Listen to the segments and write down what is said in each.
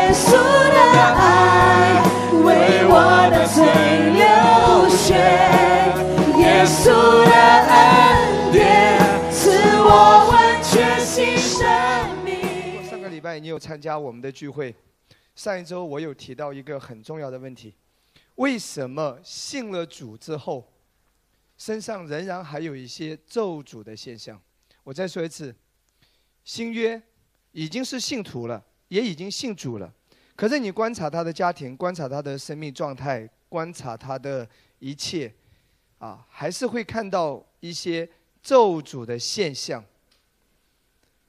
耶稣的爱为我的罪流血，耶稣的恩典赐我完全新生命。上个礼拜你有参加我们的聚会，上一周我有提到一个很重要的问题：为什么信了主之后，身上仍然还有一些咒诅的现象？我再说一次，新约已经是信徒了，也已经信主了，可是你观察他的家庭，观察他的生命状态，观察他的一切，啊，还是会看到一些咒诅的现象。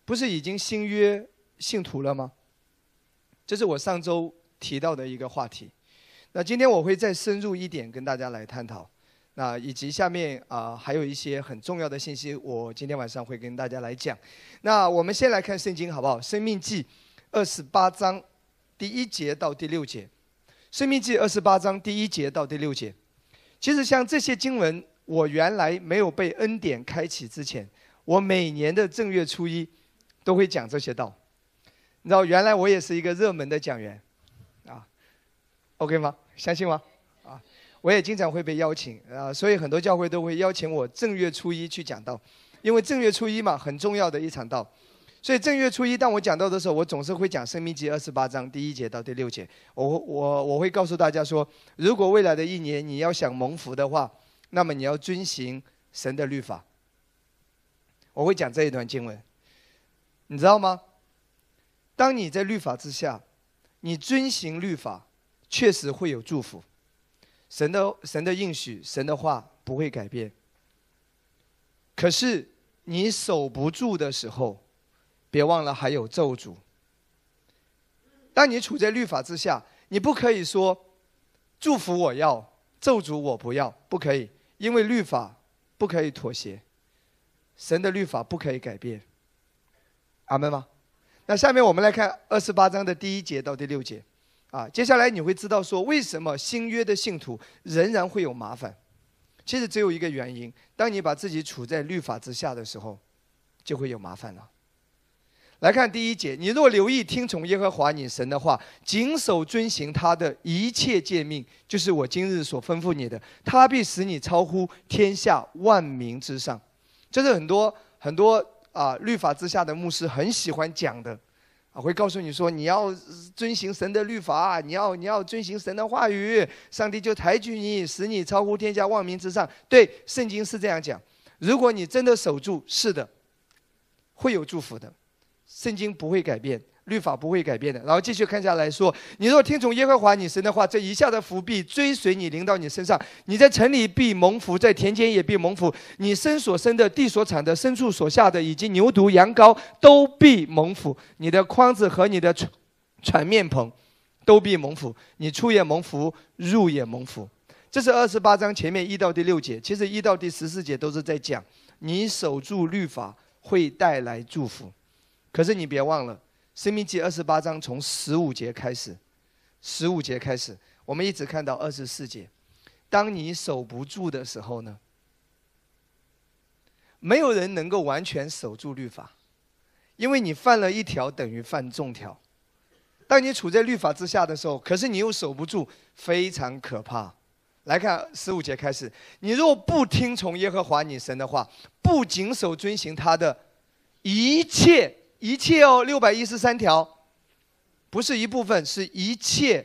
不是已经新约信徒了吗？这是我上周提到的一个话题。那今天我会再深入一点跟大家来探讨。那以及下面啊还有一些很重要的信息，我今天晚上会跟大家来讲。那我们先来看圣经好不好？生命记二十八章第一节到第六节。生命记二十八章第一节到第六节。其实像这些经文，我原来没有被恩典开启之前，我每年的正月初一都会讲这些道。你知道，原来我也是一个热门的讲员，啊，OK 吗？相信吗？啊，我也经常会被邀请啊，所以很多教会都会邀请我正月初一去讲道，因为正月初一嘛，很重要的一场道。所以正月初一，当我讲到的时候，我总是会讲《生命记》二十八章第一节到第六节。我我我会告诉大家说，如果未来的一年你要想蒙福的话，那么你要遵行神的律法。我会讲这一段经文，你知道吗？当你在律法之下，你遵行律法，确实会有祝福。神的神的应许，神的话不会改变。可是你守不住的时候，别忘了还有咒诅。当你处在律法之下，你不可以说祝福我要，咒诅我不要，不可以，因为律法不可以妥协，神的律法不可以改变。阿门吗？那下面我们来看二十八章的第一节到第六节，啊，接下来你会知道说为什么新约的信徒仍然会有麻烦。其实只有一个原因：当你把自己处在律法之下的时候，就会有麻烦了。来看第一节：你若留意听从耶和华你神的话，谨守遵行他的一切诫命，就是我今日所吩咐你的，他必使你超乎天下万民之上。这是很多很多啊律法之下的牧师很喜欢讲的，啊会告诉你说你要遵行神的律法，你要你要遵行神的话语，上帝就抬举你，使你超乎天下万民之上。对，圣经是这样讲。如果你真的守住，是的，会有祝福的。圣经不会改变，律法不会改变的。然后继续看下来说，你若听从耶和华你神的话，这一下的福必追随你，临到你身上。你在城里必蒙福，在田间也必蒙福。你生所生的、地所产的、牲畜所下的，以及牛犊、羊羔，都必蒙福。你的筐子和你的船船面棚，都必蒙福。你出也蒙福，入也蒙福。这是二十八章前面一到第六节，其实一到第十四节都是在讲你守住律法会带来祝福。可是你别忘了，《生命记》二十八章从十五节开始，十五节开始，我们一直看到二十四节。当你守不住的时候呢，没有人能够完全守住律法，因为你犯了一条等于犯众条。当你处在律法之下的时候，可是你又守不住，非常可怕。来看十五节开始，你若不听从耶和华你神的话，不谨守遵行他的一切。一切哦，六百一十三条，不是一部分，是一切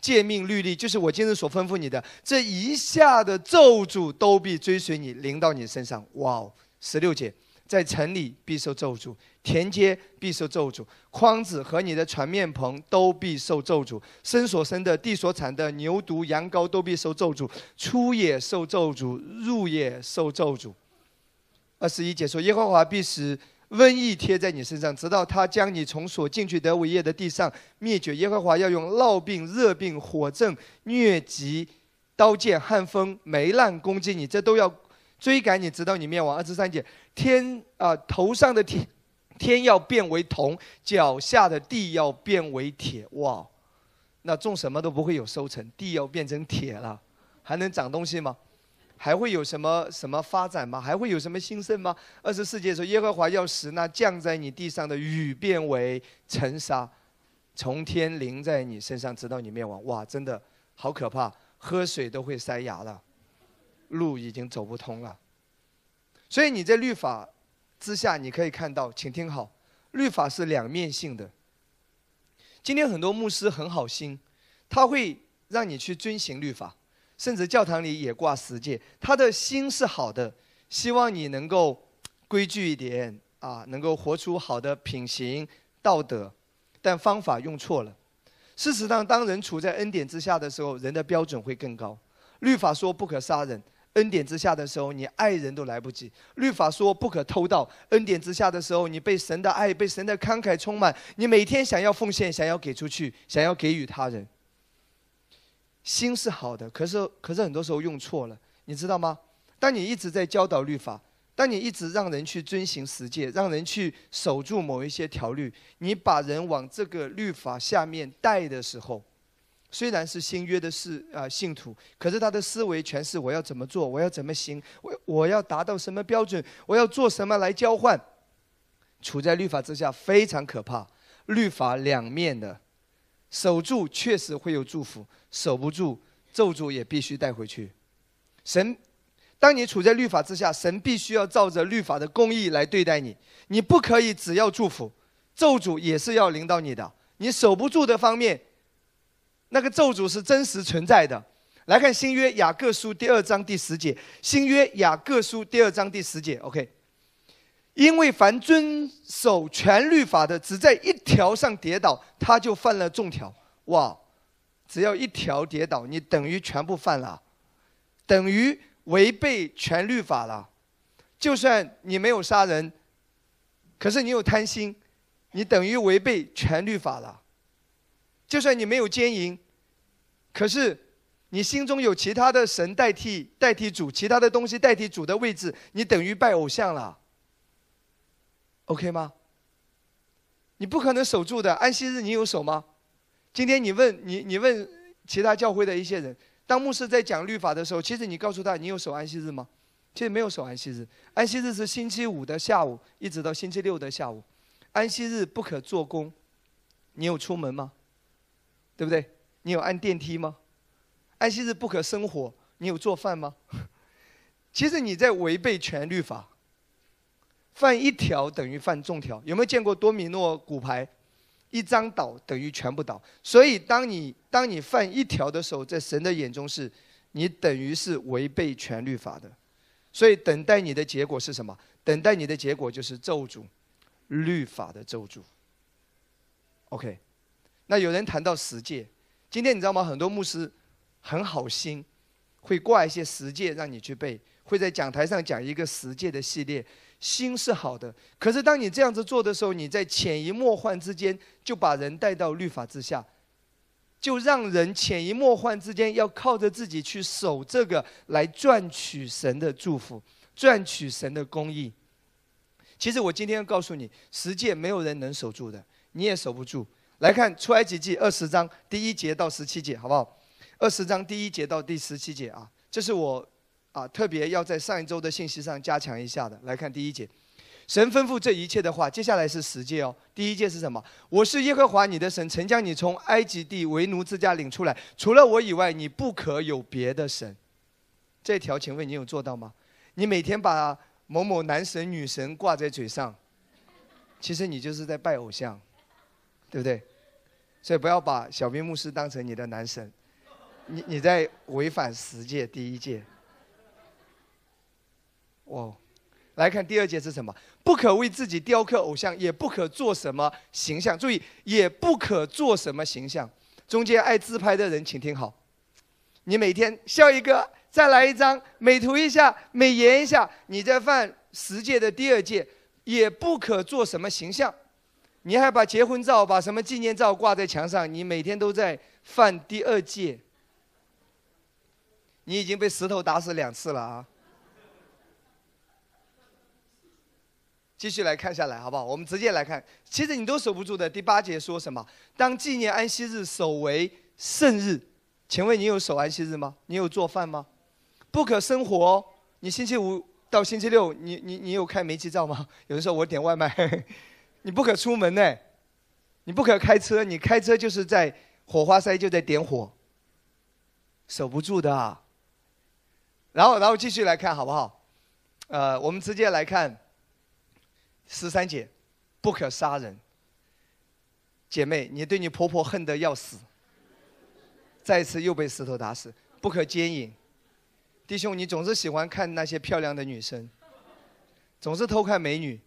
诫命律例，就是我今日所吩咐你的，这一下的咒诅都必追随你，临到你身上。哇哦，十六节，在城里必受咒诅，田间必受咒诅，筐子和你的船面棚都必受咒诅，生所生的、地所产的牛犊、羊羔都必受咒诅，出也受咒诅，入也受咒诅。二十一节说，耶和华必使。瘟疫贴在你身上，直到他将你从所进去得伟业的地上灭绝。耶和华要用烙病、热病、火症、疟疾、刀剑、旱风、霉烂攻击你，这都要追赶你，直到你灭亡。二十三节，天啊，头上的天天要变为铜，脚下的地要变为铁。哇，那种什么都不会有收成，地要变成铁了，还能长东西吗？还会有什么什么发展吗？还会有什么兴盛吗？二十四节说，耶和华要使那降在你地上的雨变为尘沙。从天淋在你身上，直到你灭亡。哇，真的好可怕，喝水都会塞牙了，路已经走不通了。所以你在律法之下，你可以看到，请听好，律法是两面性的。今天很多牧师很好心，他会让你去遵行律法，甚至教堂里也挂十诫，他的心是好的，希望你能够规矩一点啊，能够活出好的品行道德，但方法用错了。事实上，当人处在恩典之下的时候，人的标准会更高。律法说不可杀人。恩典之下的时候，你爱人都来不及。律法说不可偷盗。恩典之下的时候，你被神的爱、被神的慷慨充满，你每天想要奉献，想要给出去，想要给予他人。心是好的，可是可是很多时候用错了，你知道吗？当你一直在教导律法，当你一直让人去遵行十诫，让人去守住某一些条律，你把人往这个律法下面带的时候。虽然是新约的是啊信徒，可是他的思维全是我要怎么做，我要怎么行，我我要达到什么标准，我要做什么来交换。处在律法之下非常可怕，律法两面的，守住确实会有祝福，守不住咒诅也必须带回去。神，当你处在律法之下，神必须要照着律法的公义来对待你，你不可以只要祝福，咒诅也是要临到你的。你守不住的方面。那个咒诅是真实存在的。来看新约雅各书第二章第十节，新约雅各书第二章第十节，OK。因为凡遵守全律法的，只在一条上跌倒，他就犯了众条。哇，只要一条跌倒，你等于全部犯了，等于违背全律法了。就算你没有杀人，可是你有贪心，你等于违背全律法了。就算你没有奸淫，可是你心中有其他的神代替代替主，其他的东西代替主的位置，你等于拜偶像了。OK 吗？你不可能守住的。安息日你有守吗？今天你问你你问其他教会的一些人，当牧师在讲律法的时候，其实你告诉他你有守安息日吗？其实没有守安息日。安息日是星期五的下午一直到星期六的下午。安息日不可做工，你有出门吗？对不对？你有按电梯吗？安息日不可生火，你有做饭吗？其实你在违背全律法。犯一条等于犯众条。有没有见过多米诺骨牌？一张倒等于全部倒。所以当你当你犯一条的时候，在神的眼中是，你等于是违背全律法的。所以等待你的结果是什么？等待你的结果就是咒诅，律法的咒诅。OK。那有人谈到十诫，今天你知道吗？很多牧师很好心，会挂一些十诫让你去背，会在讲台上讲一个十诫的系列，心是好的。可是当你这样子做的时候，你在潜移默化之间就把人带到律法之下，就让人潜移默化之间要靠着自己去守这个来赚取神的祝福，赚取神的公义。其实我今天要告诉你，十诫没有人能守住的，你也守不住。来看出埃及记二十章第一节到十七节，好不好？二十章第一节到第十七节啊，这是我啊特别要在上一周的信息上加强一下的。来看第一节，神吩咐这一切的话，接下来是十诫哦。第一诫是什么？我是耶和华你的神，曾将你从埃及地为奴之家领出来，除了我以外，你不可有别的神。这条，请问你有做到吗？你每天把某某男神女神挂在嘴上，其实你就是在拜偶像，对不对？所以不要把小兵牧师当成你的男神，你你在违反十诫第一诫。哦，来看第二节是什么？不可为自己雕刻偶像，也不可做什么形象。注意，也不可做什么形象。中间爱自拍的人，请听好，你每天笑一个，再来一张，美图一下，美颜一下，你在犯十诫的第二诫，也不可做什么形象。你还把结婚照、把什么纪念照挂在墙上？你每天都在犯第二戒。你已经被石头打死两次了啊！继续来看下来，好不好？我们直接来看，其实你都守不住的。第八节说什么？当纪念安息日守为圣日，请问你有守安息日吗？你有做饭吗？不可生活。你星期五到星期六，你你你有开煤气灶吗？有的时候我点外卖。你不可出门呢，你不可开车，你开车就是在火花塞就在点火，守不住的啊。然后，然后继续来看好不好？呃，我们直接来看十三节，不可杀人。姐妹，你对你婆婆恨得要死，再一次又被石头打死。不可奸淫，弟兄，你总是喜欢看那些漂亮的女生，总是偷看美女，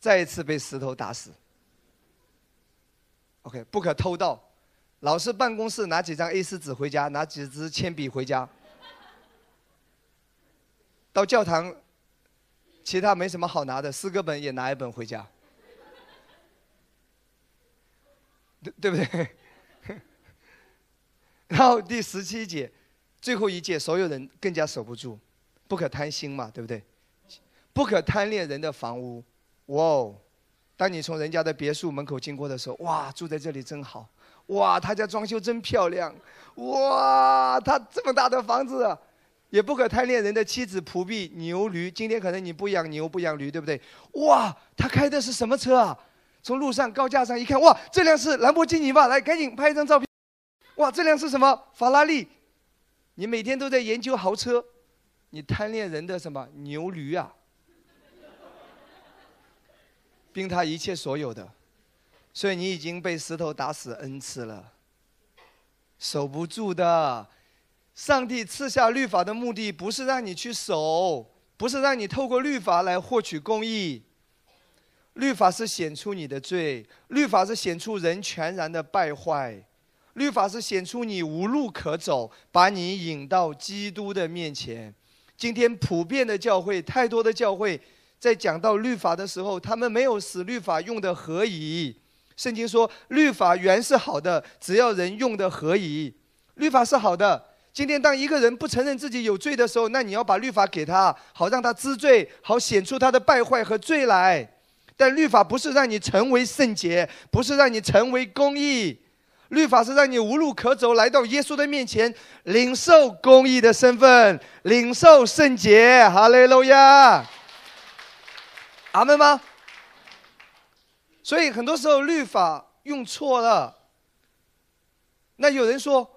再一次被石头打死。OK，不可偷盗，老是办公室拿几张 A4 纸回家，拿几支铅笔回家。到教堂，其他没什么好拿的，诗歌本也拿一本回家，对对不对？然后第十七节，最后一节，所有人更加守不住，不可贪心嘛，对不对？不可贪恋人的房屋，哇哦！当你从人家的别墅门口经过的时候，哇，住在这里真好，哇，他家装修真漂亮，哇，他这么大的房子。也不可贪恋人的妻子、仆婢、牛驴。今天可能你不养牛、不养驴，对不对？哇，他开的是什么车啊？从路上高架上一看，哇，这辆是兰博基尼吧？来，赶紧拍一张照片。哇，这辆是什么？法拉利。你每天都在研究豪车，你贪恋人的什么牛驴啊？并他一切所有的，所以你已经被石头打死 n 次了，守不住的。上帝赐下律法的目的，不是让你去守，不是让你透过律法来获取公义。律法是显出你的罪，律法是显出人全然的败坏，律法是显出你无路可走，把你引到基督的面前。今天普遍的教会，太多的教会，在讲到律法的时候，他们没有使律法用的合宜。圣经说，律法原是好的，只要人用的合宜。律法是好的。今天，当一个人不承认自己有罪的时候，那你要把律法给他，好让他知罪，好显出他的败坏和罪来。但律法不是让你成为圣洁，不是让你成为公义，律法是让你无路可走，来到耶稣的面前，领受公义的身份，领受圣洁。哈利路亚，阿门吗？所以很多时候律法用错了。那有人说，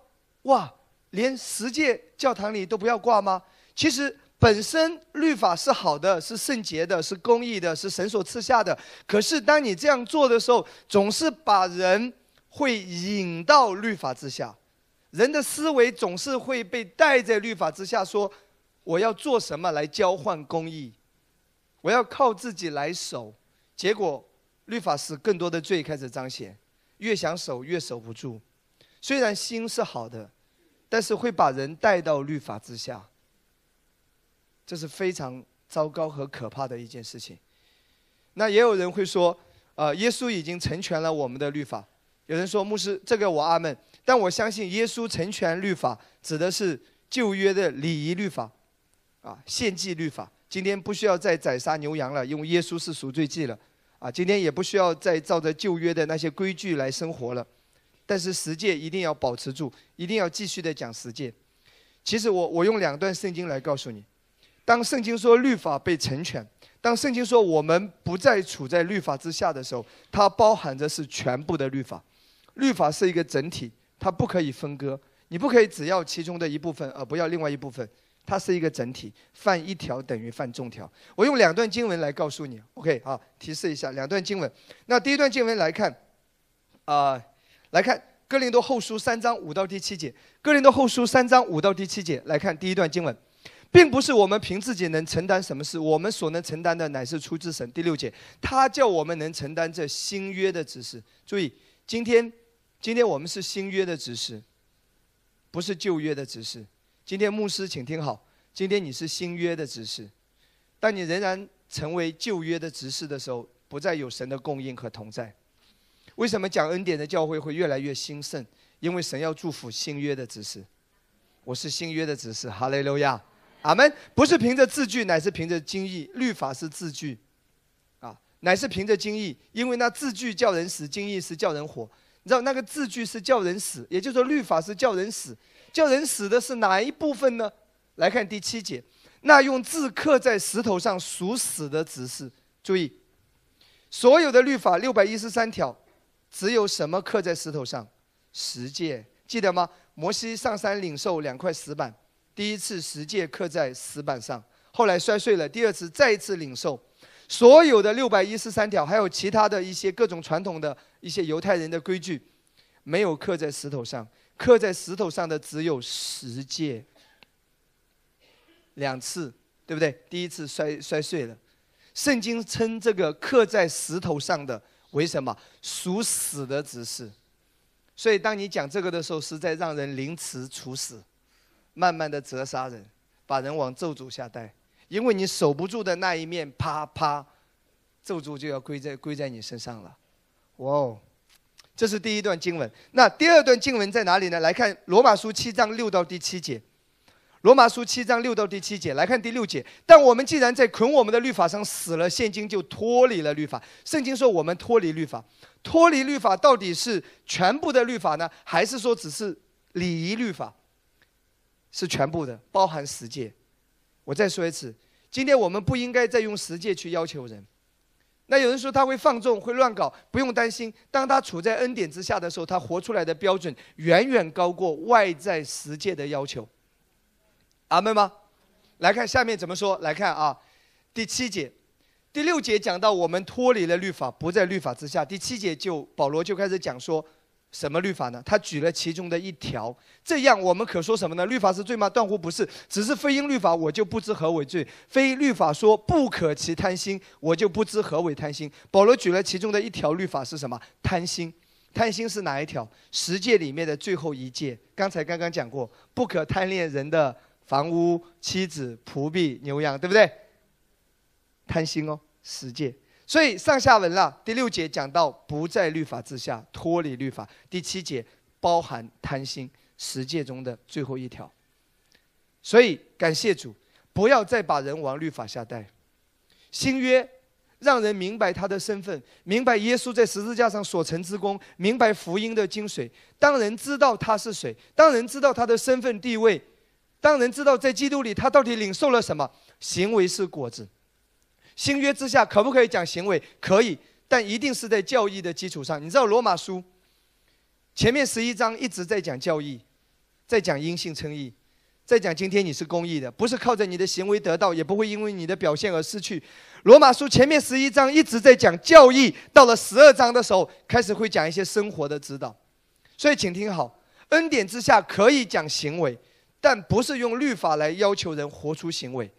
哇。连十诫教堂里都不要挂吗？其实本身律法是好的，是圣洁的，是公义的，是神所赐下的。可是当你这样做的时候，总是把人会引到律法之下，人的思维总是会被带在律法之下，说我要做什么来交换公义，我要靠自己来守。结果律法使更多的罪开始彰显，越想守越守不住。虽然心是好的。但是会把人带到律法之下，这是非常糟糕和可怕的一件事情。那也有人会说，呃，耶稣已经成全了我们的律法。有人说，牧师，这个我阿门。但我相信，耶稣成全律法，指的是旧约的礼仪律法，啊，献祭律法。今天不需要再宰杀牛羊了，因为耶稣是赎罪祭了。啊，今天也不需要再照着旧约的那些规矩来生活了。但是十诫一定要保持住，一定要继续的讲十诫。其实我我用两段圣经来告诉你，当圣经说律法被成全，当圣经说我们不再处在律法之下的时候，它包含着是全部的律法。律法是一个整体，它不可以分割，你不可以只要其中的一部分而不要另外一部分，它是一个整体，犯一条等于犯众条。我用两段经文来告诉你，OK 啊，提示一下两段经文。那第一段经文来看，啊。来看《哥林多后书》三章五到第七节，《哥林多后书》三章五到第七节，来看第一段经文，并不是我们凭自己能承担什么事，我们所能承担的乃是出自神。第六节，他叫我们能承担这新约的指示。注意，今天，今天我们是新约的指示，不是旧约的指示。今天牧师，请听好，今天你是新约的指示，但你仍然成为旧约的指示的时候，不再有神的供应和同在。为什么讲恩典的教会会越来越兴盛？因为神要祝福新约的指示。我是新约的指示，哈利路亚，阿门。不是凭着字句，乃是凭着经义。律法是字句，啊，乃是凭着经义。因为那字句叫人死，经义是叫人活。你知道那个字句是叫人死，也就是说律法是叫人死。叫人死的是哪一部分呢？来看第七节，那用字刻在石头上属死的指示。注意，所有的律法六百一十三条。只有什么刻在石头上？十诫，记得吗？摩西上山领受两块石板，第一次十诫刻在石板上，后来摔碎了，第二次再一次领受。所有的六百一十三条，还有其他的一些各种传统的一些犹太人的规矩，没有刻在石头上，刻在石头上的只有十诫。两次，对不对？第一次摔摔碎了。圣经称这个刻在石头上的为什么？属死的指示。所以当你讲这个的时候，是在让人凌迟处死，慢慢的折杀人，把人往咒诅下带。因为你守不住的那一面，啪啪，咒诅就要归在归在你身上了。哇哦，这是第一段经文。那第二段经文在哪里呢？来看罗马书七章六到第七节。罗马书七章六到第七节，来看第六节。但我们既然在捆我们的律法上死了，现今就脱离了律法。圣经说我们脱离律法，脱离律法到底是全部的律法呢，还是说只是礼仪律法？是全部的，包含十诫。我再说一次，今天我们不应该再用十诫去要求人。那有人说他会放纵，会乱搞，不用担心。当他处在恩典之下的时候，他活出来的标准远远高过外在十诫的要求。阿门吗？来看下面怎么说？来看啊，第七节、第六节讲到我们脱离了律法，不在律法之下。第七节就保罗就开始讲说，什么律法呢？他举了其中的一条。这样我们可说什么呢？律法是罪吗？断乎不是。只是非因律法，我就不知何为罪；非律法说不可其贪心，我就不知何为贪心。保罗举了其中的一条律法是什么？贪心。贪心是哪一条？十诫里面的最后一诫。刚才刚刚讲过，不可贪恋人的。房屋、妻子、仆婢、牛羊，对不对？贪心哦，十诫。所以上下文了。第六节讲到不在律法之下，脱离律法。第七节包含贪心，十诫中的最后一条。所以感谢主，不要再把人往律法下带。新约让人明白他的身份，明白耶稣在十字架上所成之功，明白福音的精髓。当人知道他是谁，当人知道他的身份地位。当人知道在基督里他到底领受了什么，行为是果子。新约之下可不可以讲行为？可以，但一定是在教义的基础上。你知道罗马书前面十一章一直在讲教义，在讲因信称义，在讲今天你是公义的，不是靠着你的行为得到，也不会因为你的表现而失去。罗马书前面十一章一直在讲教义，到了十二章的时候开始会讲一些生活的指导。所以请听好，恩典之下可以讲行为。但不是用律法来要求人活出行为，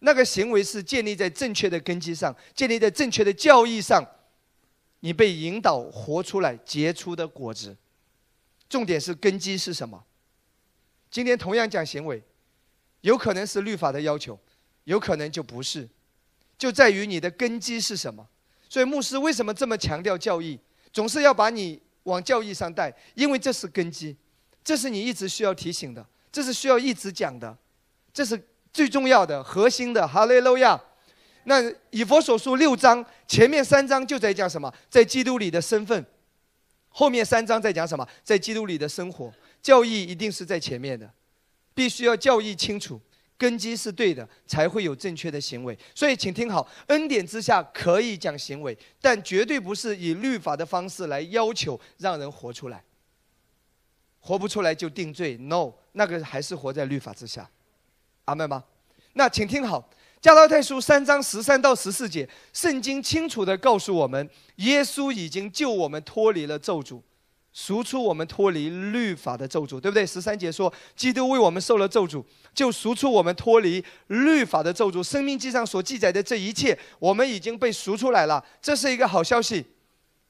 那个行为是建立在正确的根基上，建立在正确的教义上，你被引导活出来结出的果子。重点是根基是什么？今天同样讲行为，有可能是律法的要求，有可能就不是，就在于你的根基是什么。所以牧师为什么这么强调教义，总是要把你往教义上带，因为这是根基，这是你一直需要提醒的。这是需要一直讲的，这是最重要的核心的。哈利路亚。那以佛所述六章前面三章就在讲什么？在基督里的身份。后面三章在讲什么？在基督里的生活。教义一定是在前面的，必须要教义清楚，根基是对的，才会有正确的行为。所以，请听好，恩典之下可以讲行为，但绝对不是以律法的方式来要求让人活出来。活不出来就定罪？No，那个还是活在律法之下，阿门吗？那请听好，《加拉太书》三章十三到十四节，圣经清楚地告诉我们，耶稣已经救我们脱离了咒诅，赎出我们脱离律法的咒诅，对不对？十三节说，基督为我们受了咒诅，就赎出我们脱离律法的咒诅。生命记上所记载的这一切，我们已经被赎出来了，这是一个好消息。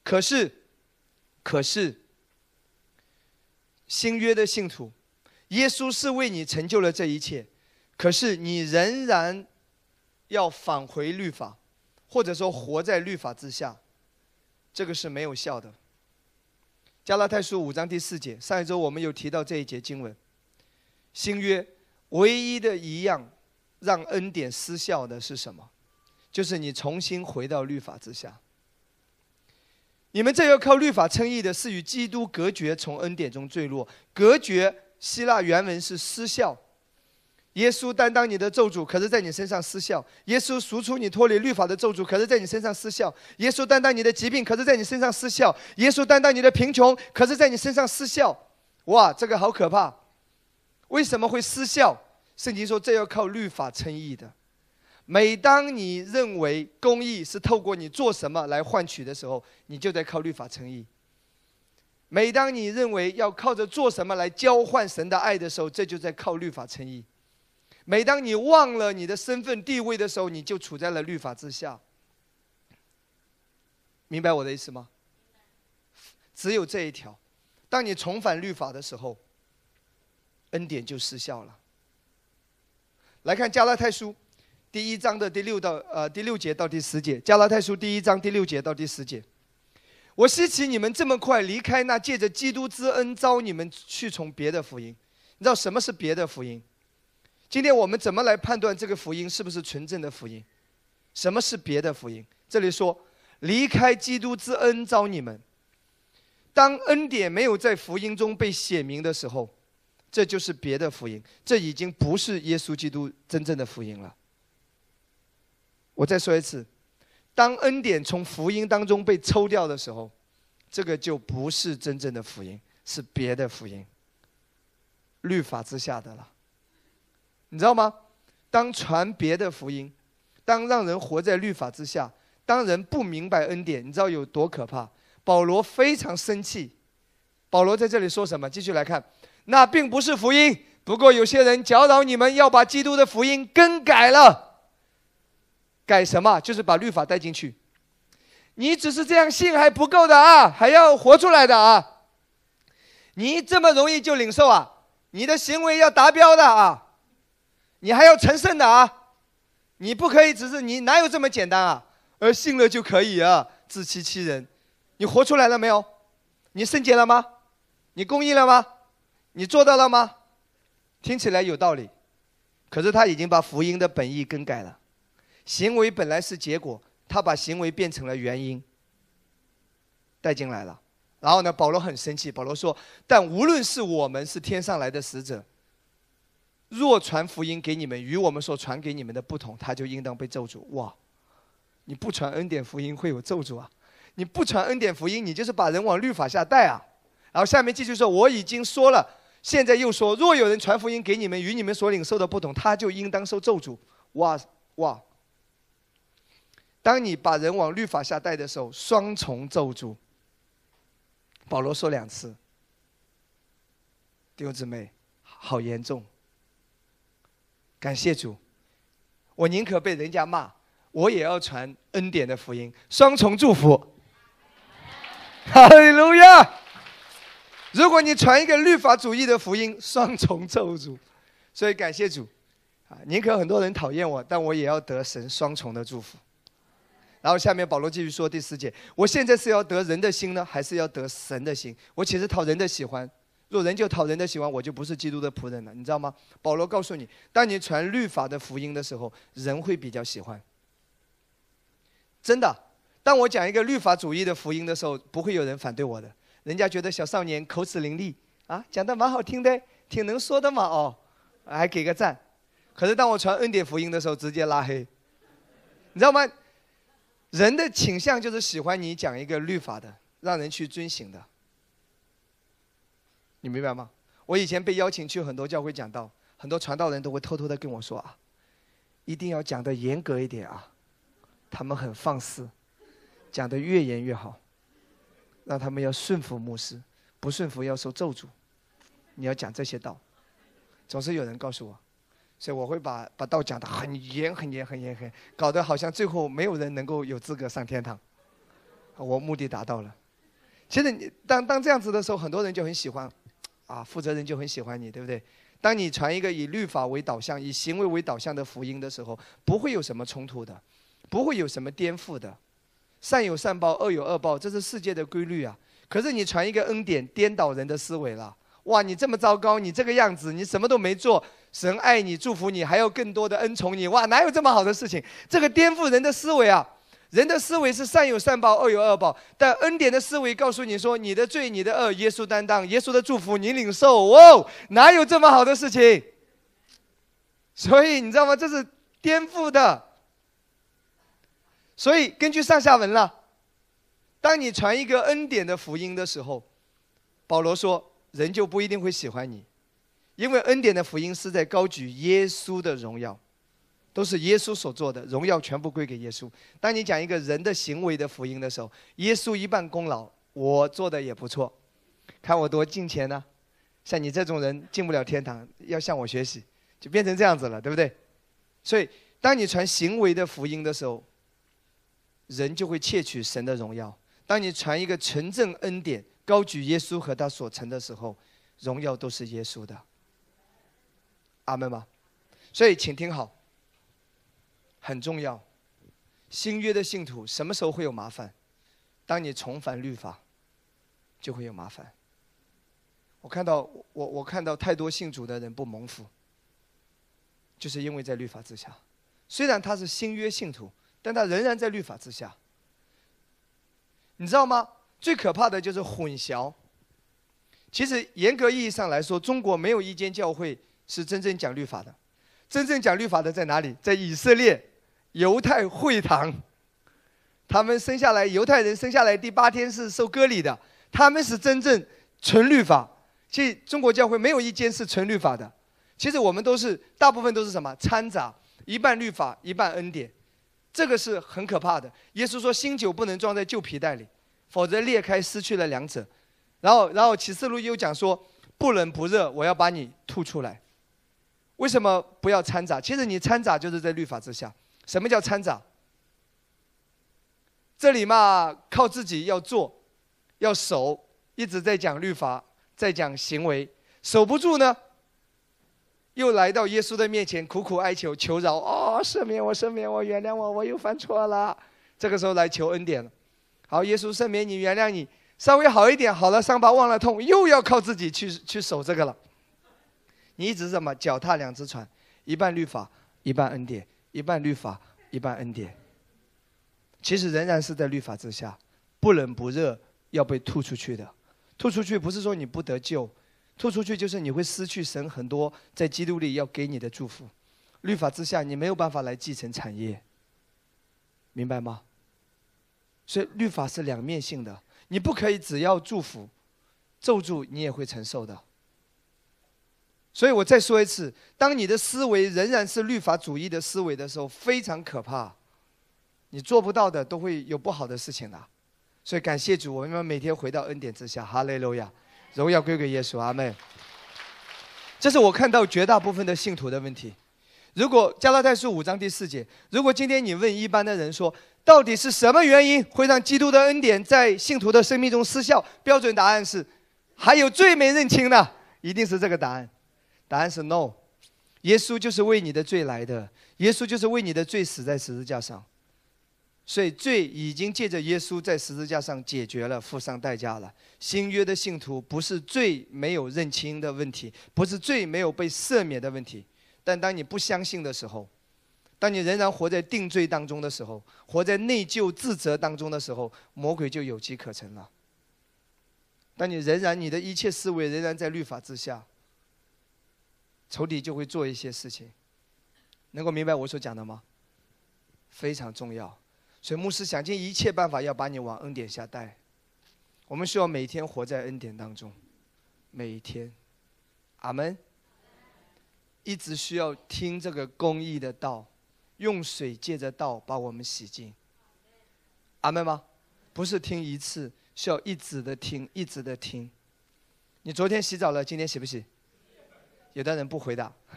可是，可是。新约的信徒，耶稣是为你成就了这一切，可是你仍然要返回律法，或者说活在律法之下，这个是没有效的。加拉太书五章第四节，上一周我们有提到这一节经文。新约唯一的一样让恩典失效的是什么？就是你重新回到律法之下。你们这要靠律法称义的，是与基督隔绝，从恩典中坠落。隔绝，希腊原文是失效。耶稣担当你的咒诅，可是在你身上失效；耶稣赎出你脱离律法的咒诅，可是在你身上失效；耶稣担当你的疾病，可是在你身上失效；耶稣担当你的贫穷，可是在你身上失效。哇，这个好可怕！为什么会失效？圣经说这要靠律法称义的。每当你认为公义是透过你做什么来换取的时候，你就在靠律法称义。每当你认为要靠着做什么来交换神的爱的时候，这就在靠律法称义。每当你忘了你的身份地位的时候，你就处在了律法之下。明白我的意思吗？只有这一条，当你重返律法的时候，恩典就失效了。来看加拉太书第一章的第六到呃第六节到第十节，加拉太书第一章第六节到第十节。我希奇你们这么快离开那借着基督之恩招你们去从别的福音，你知道什么是别的福音？今天我们怎么来判断这个福音是不是纯正的福音？什么是别的福音？这里说离开基督之恩招你们，当恩典没有在福音中被写明的时候，这就是别的福音，这已经不是耶稣基督真正的福音了。我再说一次。当恩典从福音当中被抽掉的时候，这个就不是真正的福音，是别的福音。律法之下的了，你知道吗？当传别的福音，当让人活在律法之下，当人不明白恩典，你知道有多可怕？保罗非常生气。保罗在这里说什么？继续来看，那并不是福音，不过有些人搅扰你们，要把基督的福音更改了。改什么？就是把律法带进去。你只是这样信还不够的啊，还要活出来的啊！你这么容易就领受啊？你的行为要达标的啊！你还要成圣的啊！你不可以只是你哪有这么简单啊？而信了就可以啊？自欺欺人！你活出来了没有？你圣洁了吗？你公义了吗？你做到了吗？听起来有道理，可是他已经把福音的本意更改了。行为本来是结果，他把行为变成了原因，带进来了。然后呢，保罗很生气。保罗说：“但无论是我们是天上来的使者，若传福音给你们与我们所传给你们的不同，他就应当被咒诅。”哇！你不传恩典福音会有咒诅啊？你不传恩典福音，你就是把人往律法下带啊！然后下面继续说：“我已经说了，现在又说，若有人传福音给你们与你们所领受的不同，他就应当受咒诅。”哇哇！当你把人往律法下带的时候，双重咒诅。保罗说两次，弟兄姊妹，好严重。感谢主，我宁可被人家骂，我也要传恩典的福音，双重祝福。哈利路亚！如果你传一个律法主义的福音，双重咒诅。所以感谢主，啊，宁可很多人讨厌我，但我也要得神双重的祝福。然后下面保罗继续说第四节：我现在是要得人的心呢，还是要得神的心？我岂是讨人的喜欢？若人就讨人的喜欢，我就不是基督的仆人了，你知道吗？保罗告诉你，当你传律法的福音的时候，人会比较喜欢。真的，当我讲一个律法主义的福音的时候，不会有人反对我的。人家觉得小少年口齿伶俐啊，讲的蛮好听的，挺能说的嘛哦，还给个赞。可是当我传恩典福音的时候，直接拉黑，你知道吗？人的倾向就是喜欢你讲一个律法的，让人去遵行的。你明白吗？我以前被邀请去很多教会讲道，很多传道人都会偷偷的跟我说啊，一定要讲的严格一点啊，他们很放肆，讲的越严越好，让他们要顺服牧师，不顺服要受咒诅。你要讲这些道，总是有人告诉我。所以我会把把道讲的很严很严很严很，搞得好像最后没有人能够有资格上天堂。我目的达到了。其实你当当这样子的时候，很多人就很喜欢，啊，负责人就很喜欢你，对不对？当你传一个以律法为导向、以行为为导向的福音的时候，不会有什么冲突的，不会有什么颠覆的。善有善报，恶有恶报，这是世界的规律啊。可是你传一个恩典，颠倒人的思维了。哇，你这么糟糕，你这个样子，你什么都没做。神爱你，祝福你，还有更多的恩宠你。哇，哪有这么好的事情？这个颠覆人的思维啊！人的思维是善有善报，恶有恶报。但恩典的思维告诉你说，你的罪、你的恶，耶稣担当，耶稣的祝福你领受。哦，哪有这么好的事情？所以你知道吗？这是颠覆的。所以根据上下文了，当你传一个恩典的福音的时候，保罗说，人就不一定会喜欢你，因为恩典的福音是在高举耶稣的荣耀，都是耶稣所做的，荣耀全部归给耶稣。当你讲一个人的行为的福音的时候，耶稣一半功劳，我做的也不错，看我多敬虔呢。像你这种人进不了天堂，要向我学习，就变成这样子了，对不对？所以，当你传行为的福音的时候，人就会窃取神的荣耀。当你传一个纯正恩典，高举耶稣和他所成的时候，荣耀都是耶稣的。阿门吗？所以，请听好，很重要。新约的信徒什么时候会有麻烦？当你重返律法，就会有麻烦。我看到我我看到太多信主的人不蒙福，就是因为在律法之下。虽然他是新约信徒。但他仍然在律法之下，你知道吗？最可怕的就是混淆。其实严格意义上来说，中国没有一间教会是真正讲律法的。真正讲律法的在哪里？在以色列犹太会堂。他们生下来，犹太人生下来第八天是受割礼的，他们是真正纯律法。其实中国教会没有一间是纯律法的。其实我们都是大部分都是什么掺杂，一半律法，一半恩典。这个是很可怕的。耶稣说：“新酒不能装在旧皮袋里，否则裂开，失去了两者。”然后，然后启示录又讲说：“不冷不热，我要把你吐出来。”为什么不要掺杂？其实你掺杂就是在律法之下。什么叫掺杂？这里嘛，靠自己要做，要守，一直在讲律法，在讲行为，守不住呢？又来到耶稣的面前，苦苦哀求求饶，哦，赦免我，赦免我，原谅我，我又犯错了。这个时候来求恩典了。好，耶稣赦免你，原谅你，稍微好一点，好了，伤疤忘了痛，又要靠自己去去守这个了。你一直怎么脚踏两只船，一半律法，一半恩典，一半律法，一半恩典。其实仍然是在律法之下，不冷不热，要被吐出去的。吐出去不是说你不得救。吐出去就是你会失去神很多在基督里要给你的祝福，律法之下你没有办法来继承产业，明白吗？所以律法是两面性的，你不可以只要祝福，咒诅你也会承受的。所以我再说一次，当你的思维仍然是律法主义的思维的时候，非常可怕，你做不到的都会有不好的事情的。所以感谢主，我们每天回到恩典之下，哈利路亚。荣耀归给耶稣，阿门。这是我看到绝大部分的信徒的问题。如果加拉太书五章第四节，如果今天你问一般的人说，到底是什么原因会让基督的恩典在信徒的生命中失效？标准答案是，还有罪没认清呢，一定是这个答案。答案是 no。耶稣就是为你的罪来的，耶稣就是为你的罪死在十字架上。所以罪已经借着耶稣在十字架上解决了，付上代价了。新约的信徒不是罪没有认清的问题，不是罪没有被赦免的问题。但当你不相信的时候，当你仍然活在定罪当中的时候，活在内疚自责当中的时候，魔鬼就有机可乘了。当你仍然你的一切思维仍然在律法之下，仇敌就会做一些事情。能够明白我所讲的吗？非常重要。所以牧师想尽一切办法要把你往恩典下带。我们需要每天活在恩典当中，每一天，阿门。一直需要听这个公义的道，用水借着道把我们洗净，阿门吗？不是听一次，需要一直的听，一直的听。你昨天洗澡了，今天洗不洗？有的人不回答。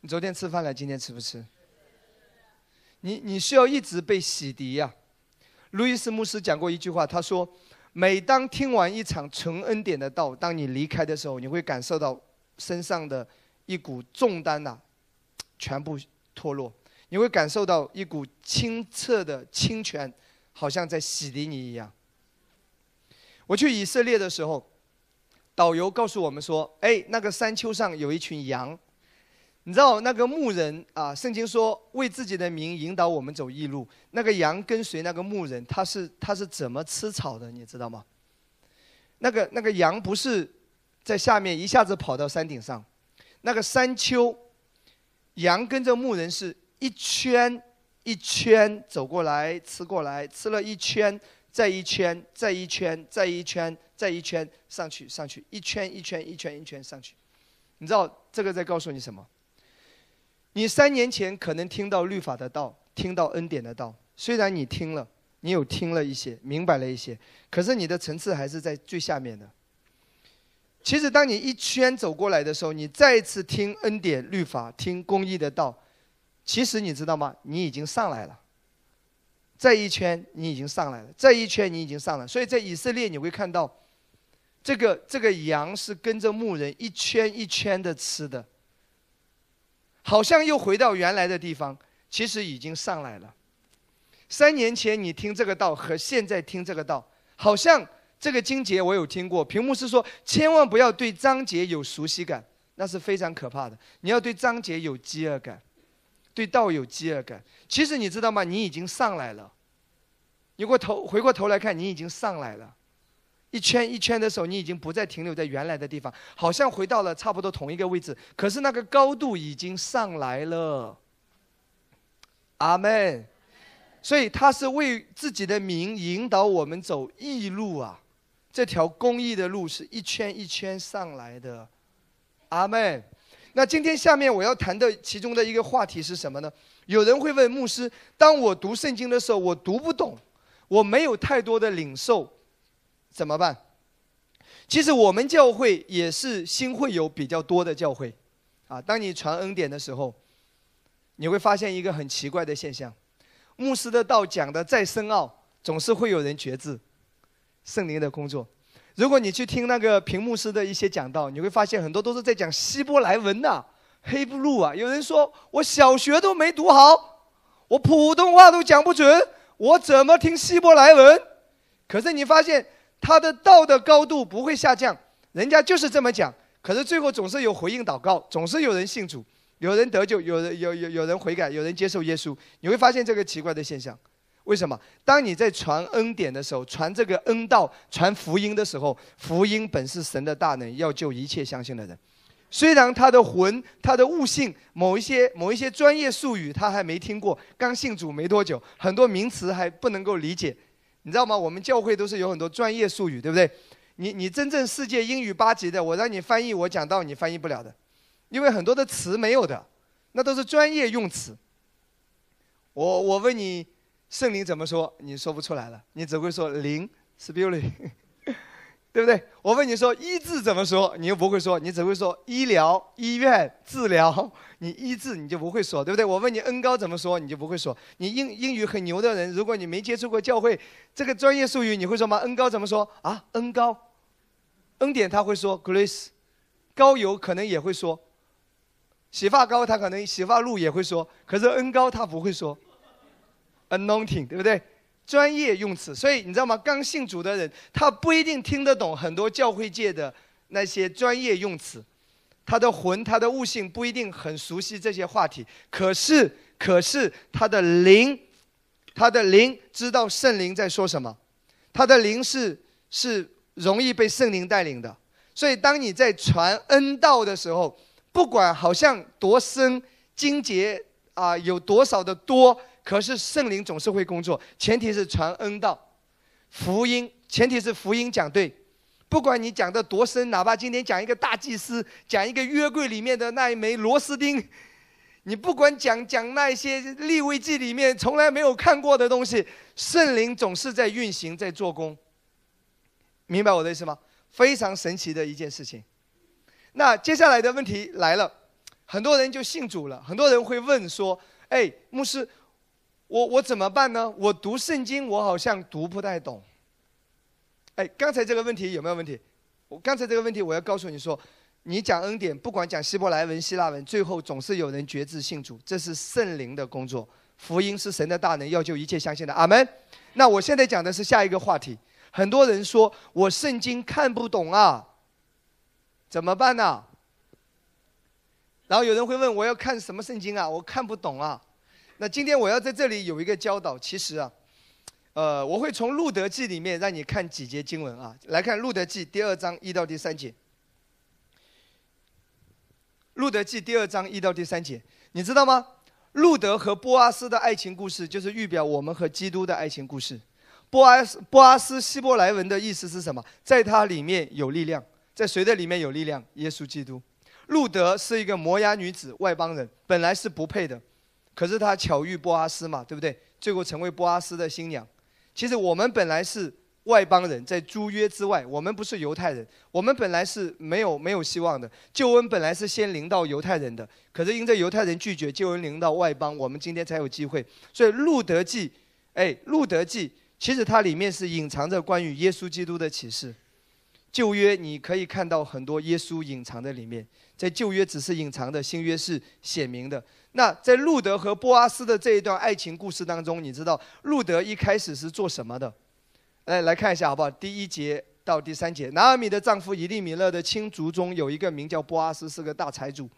你昨天吃饭了，今天吃不吃？你你需要一直被洗涤呀。路易斯牧师讲过一句话，他说：“每当听完一场纯恩典的道，当你离开的时候，你会感受到身上的一股重担呐，全部脱落。你会感受到一股清澈的清泉，好像在洗涤你一样。”我去以色列的时候，导游告诉我们说：“哎，那个山丘上有一群羊。”你知道那个牧人啊？圣经说为自己的名引导我们走义路。那个羊跟随那个牧人，他是他是怎么吃草的？你知道吗？那个那个羊不是在下面一下子跑到山顶上，那个山丘，羊跟着牧人是一圈一圈走过来，吃过来，吃了一圈，再一圈，再一圈，再一圈，再一圈上去上去，一圈一圈一圈一圈上去。你知道这个在告诉你什么？你三年前可能听到律法的道，听到恩典的道，虽然你听了，你有听了一些，明白了一些，可是你的层次还是在最下面的。其实，当你一圈走过来的时候，你再一次听恩典、律法、听公义的道，其实你知道吗？你已经上来了。这一圈，你已经上来了；这一圈，你已经上来了。所以在以色列，你会看到，这个这个羊是跟着牧人一圈一圈的吃的，好像又回到原来的地方，其实已经上来了。三年前你听这个道和现在听这个道，好像。这个经节我有听过，屏幕是说千万不要对章节有熟悉感，那是非常可怕的。你要对章节有饥饿感，对道有饥饿感。其实你知道吗？你已经上来了。你过头回过头来看，你已经上来了。一圈一圈的时候，你已经不再停留在原来的地方，好像回到了差不多同一个位置。可是那个高度已经上来了。阿门。所以他是为自己的名引导我们走义路啊。这条公益的路是一圈一圈上来的，阿门。那今天下面我要谈的其中的一个话题是什么呢？有人会问牧师：当我读圣经的时候，我读不懂，我没有太多的领受，怎么办？其实我们教会也是新会有比较多的教会，啊，当你传恩典的时候，你会发现一个很奇怪的现象：牧师的道讲的再深奥，总是会有人觉知。圣灵的工作，如果你去听那个屏幕师的一些讲道，你会发现很多都是在讲希伯来文呐，黑不路啊。有人说我小学都没读好，我普通话都讲不准，我怎么听希伯来文？可是你发现他的道的高度不会下降，人家就是这么讲。可是最后总是有回应祷告，总是有人信主，有人得救，有人有有有人悔改，有人接受耶稣。你会发现这个奇怪的现象。为什么？当你在传恩典的时候，传这个恩道、传福音的时候，福音本是神的大能，要救一切相信的人。虽然他的魂、他的悟性，某一些、某一些专业术语他还没听过，刚信主没多久，很多名词还不能够理解。你知道吗？我们教会都是有很多专业术语，对不对？你你真正世界英语八级的，我让你翻译，我讲到你翻译不了的，因为很多的词没有的，那都是专业用词。我我问你。圣灵怎么说？你说不出来了，你只会说灵 （spirit），对不对？我问你说医治怎么说？你又不会说，你只会说医疗、医院、治疗。你医治你就不会说，对不对？我问你恩高怎么说？你就不会说。你英英语很牛的人，如果你没接触过教会这个专业术语，你会说吗？恩高怎么说？啊，恩高，恩典他会说 grace，高油可能也会说，洗发膏他可能洗发露也会说，可是恩高他不会说。Anointing，对不对？专业用词，所以你知道吗？刚信主的人，他不一定听得懂很多教会界的那些专业用词，他的魂、他的悟性不一定很熟悉这些话题。可是，可是他的灵，他的灵知道圣灵在说什么，他的灵是是容易被圣灵带领的。所以，当你在传恩道的时候，不管好像多深精节啊，有多少的多。可是圣灵总是会工作，前提是传恩道，福音，前提是福音讲对。不管你讲的多深，哪怕今天讲一个大祭司，讲一个约柜里面的那一枚螺丝钉，你不管讲讲那些立位记里面从来没有看过的东西，圣灵总是在运行，在做工。明白我的意思吗？非常神奇的一件事情。那接下来的问题来了，很多人就信主了，很多人会问说：“哎，牧师。”我我怎么办呢？我读圣经，我好像读不太懂。哎，刚才这个问题有没有问题？我刚才这个问题，我要告诉你说，你讲恩典，不管讲希伯来文、希腊文，最后总是有人觉知信主，这是圣灵的工作。福音是神的大能，要救一切相信的。阿门。那我现在讲的是下一个话题。很多人说我圣经看不懂啊，怎么办呢？然后有人会问，我要看什么圣经啊？我看不懂啊。那今天我要在这里有一个教导，其实啊，呃，我会从路德记里面让你看几节经文啊，来看路德记第二章一到第三节。路德记第二章一到第三节，你知道吗？路德和波阿斯的爱情故事，就是预表我们和基督的爱情故事。波阿斯波阿斯希伯来文的意思是什么？在它里面有力量，在谁的里面有力量？耶稣基督。路德是一个摩押女子，外邦人，本来是不配的，可是她巧遇波阿斯嘛，对不对？最后成为波阿斯的新娘。其实我们本来是外邦人，在诸约之外，我们不是犹太人，我们本来是没有没有希望的。救恩本来是先临到犹太人的，可是因着犹太人拒绝，救恩临到外邦，我们今天才有机会。所以路德记，哎，路德记。其实它里面是隐藏着关于耶稣基督的启示。旧约你可以看到很多耶稣隐藏在里面，在旧约只是隐藏的，新约是显明的。那在路德和波阿斯的这一段爱情故事当中，你知道路德一开始是做什么的？来来看一下好不好？第一节到第三节，拿尔米的丈夫以利米勒的亲族中有一个名叫波阿斯，是个大财主。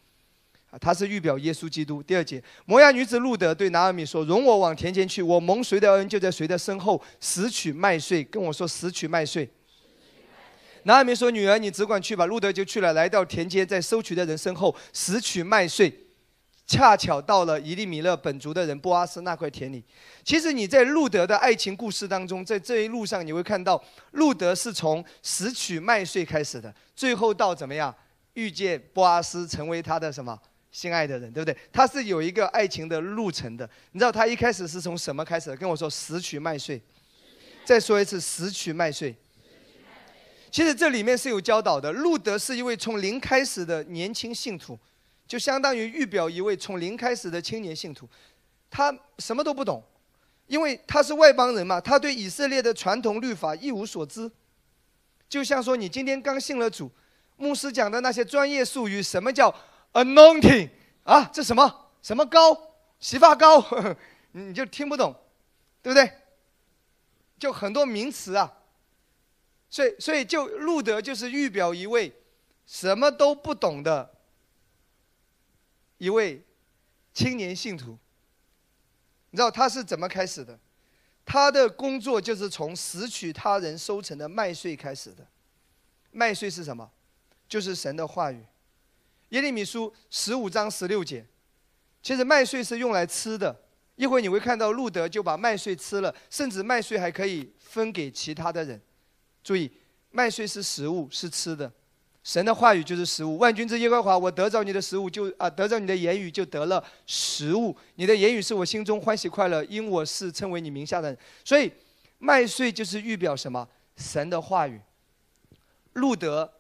啊，他是预表耶稣基督。第二节，摩押女子路德对拿尔米说：“容我往田间去，我蒙谁的恩，就在谁的身后拾取麦穗。”跟我说拾取麦穗。拿尔米说：“女儿，你只管去吧。”路德就去了，来到田间，在收取的人身后拾取麦穗，恰巧到了伊利米勒本族的人波阿斯那块田里。其实你在路德的爱情故事当中，在这一路上你会看到，路德是从拾取麦穗开始的，最后到怎么样遇见波阿斯，成为他的什么？心爱的人，对不对？他是有一个爱情的路程的。你知道他一开始是从什么开始的？跟我说拾取麦穗。再说一次，拾取麦穗。其实这里面是有教导的。路德是一位从零开始的年轻信徒，就相当于预表一位从零开始的青年信徒。他什么都不懂，因为他是外邦人嘛，他对以色列的传统律法一无所知。就像说你今天刚信了主，牧师讲的那些专业术语，什么叫？Anointing 啊，这什么什么膏，洗发膏，你就听不懂，对不对？就很多名词啊，所以所以就路德就是预表一位什么都不懂的一位青年信徒。你知道他是怎么开始的？他的工作就是从拾取他人收成的麦穗开始的。麦穗是什么？就是神的话语。耶利米书十五章十六节，其实麦穗是用来吃的。一会你会看到路德就把麦穗吃了，甚至麦穗还可以分给其他的人。注意，麦穗是食物，是吃的。神的话语就是食物。万军之耶和华，我得着你的食物，就啊，得着你的言语，就得了食物。你的言语是我心中欢喜快乐，因我是称为你名下的。所以，麦穗就是预表什么？神的话语。路德，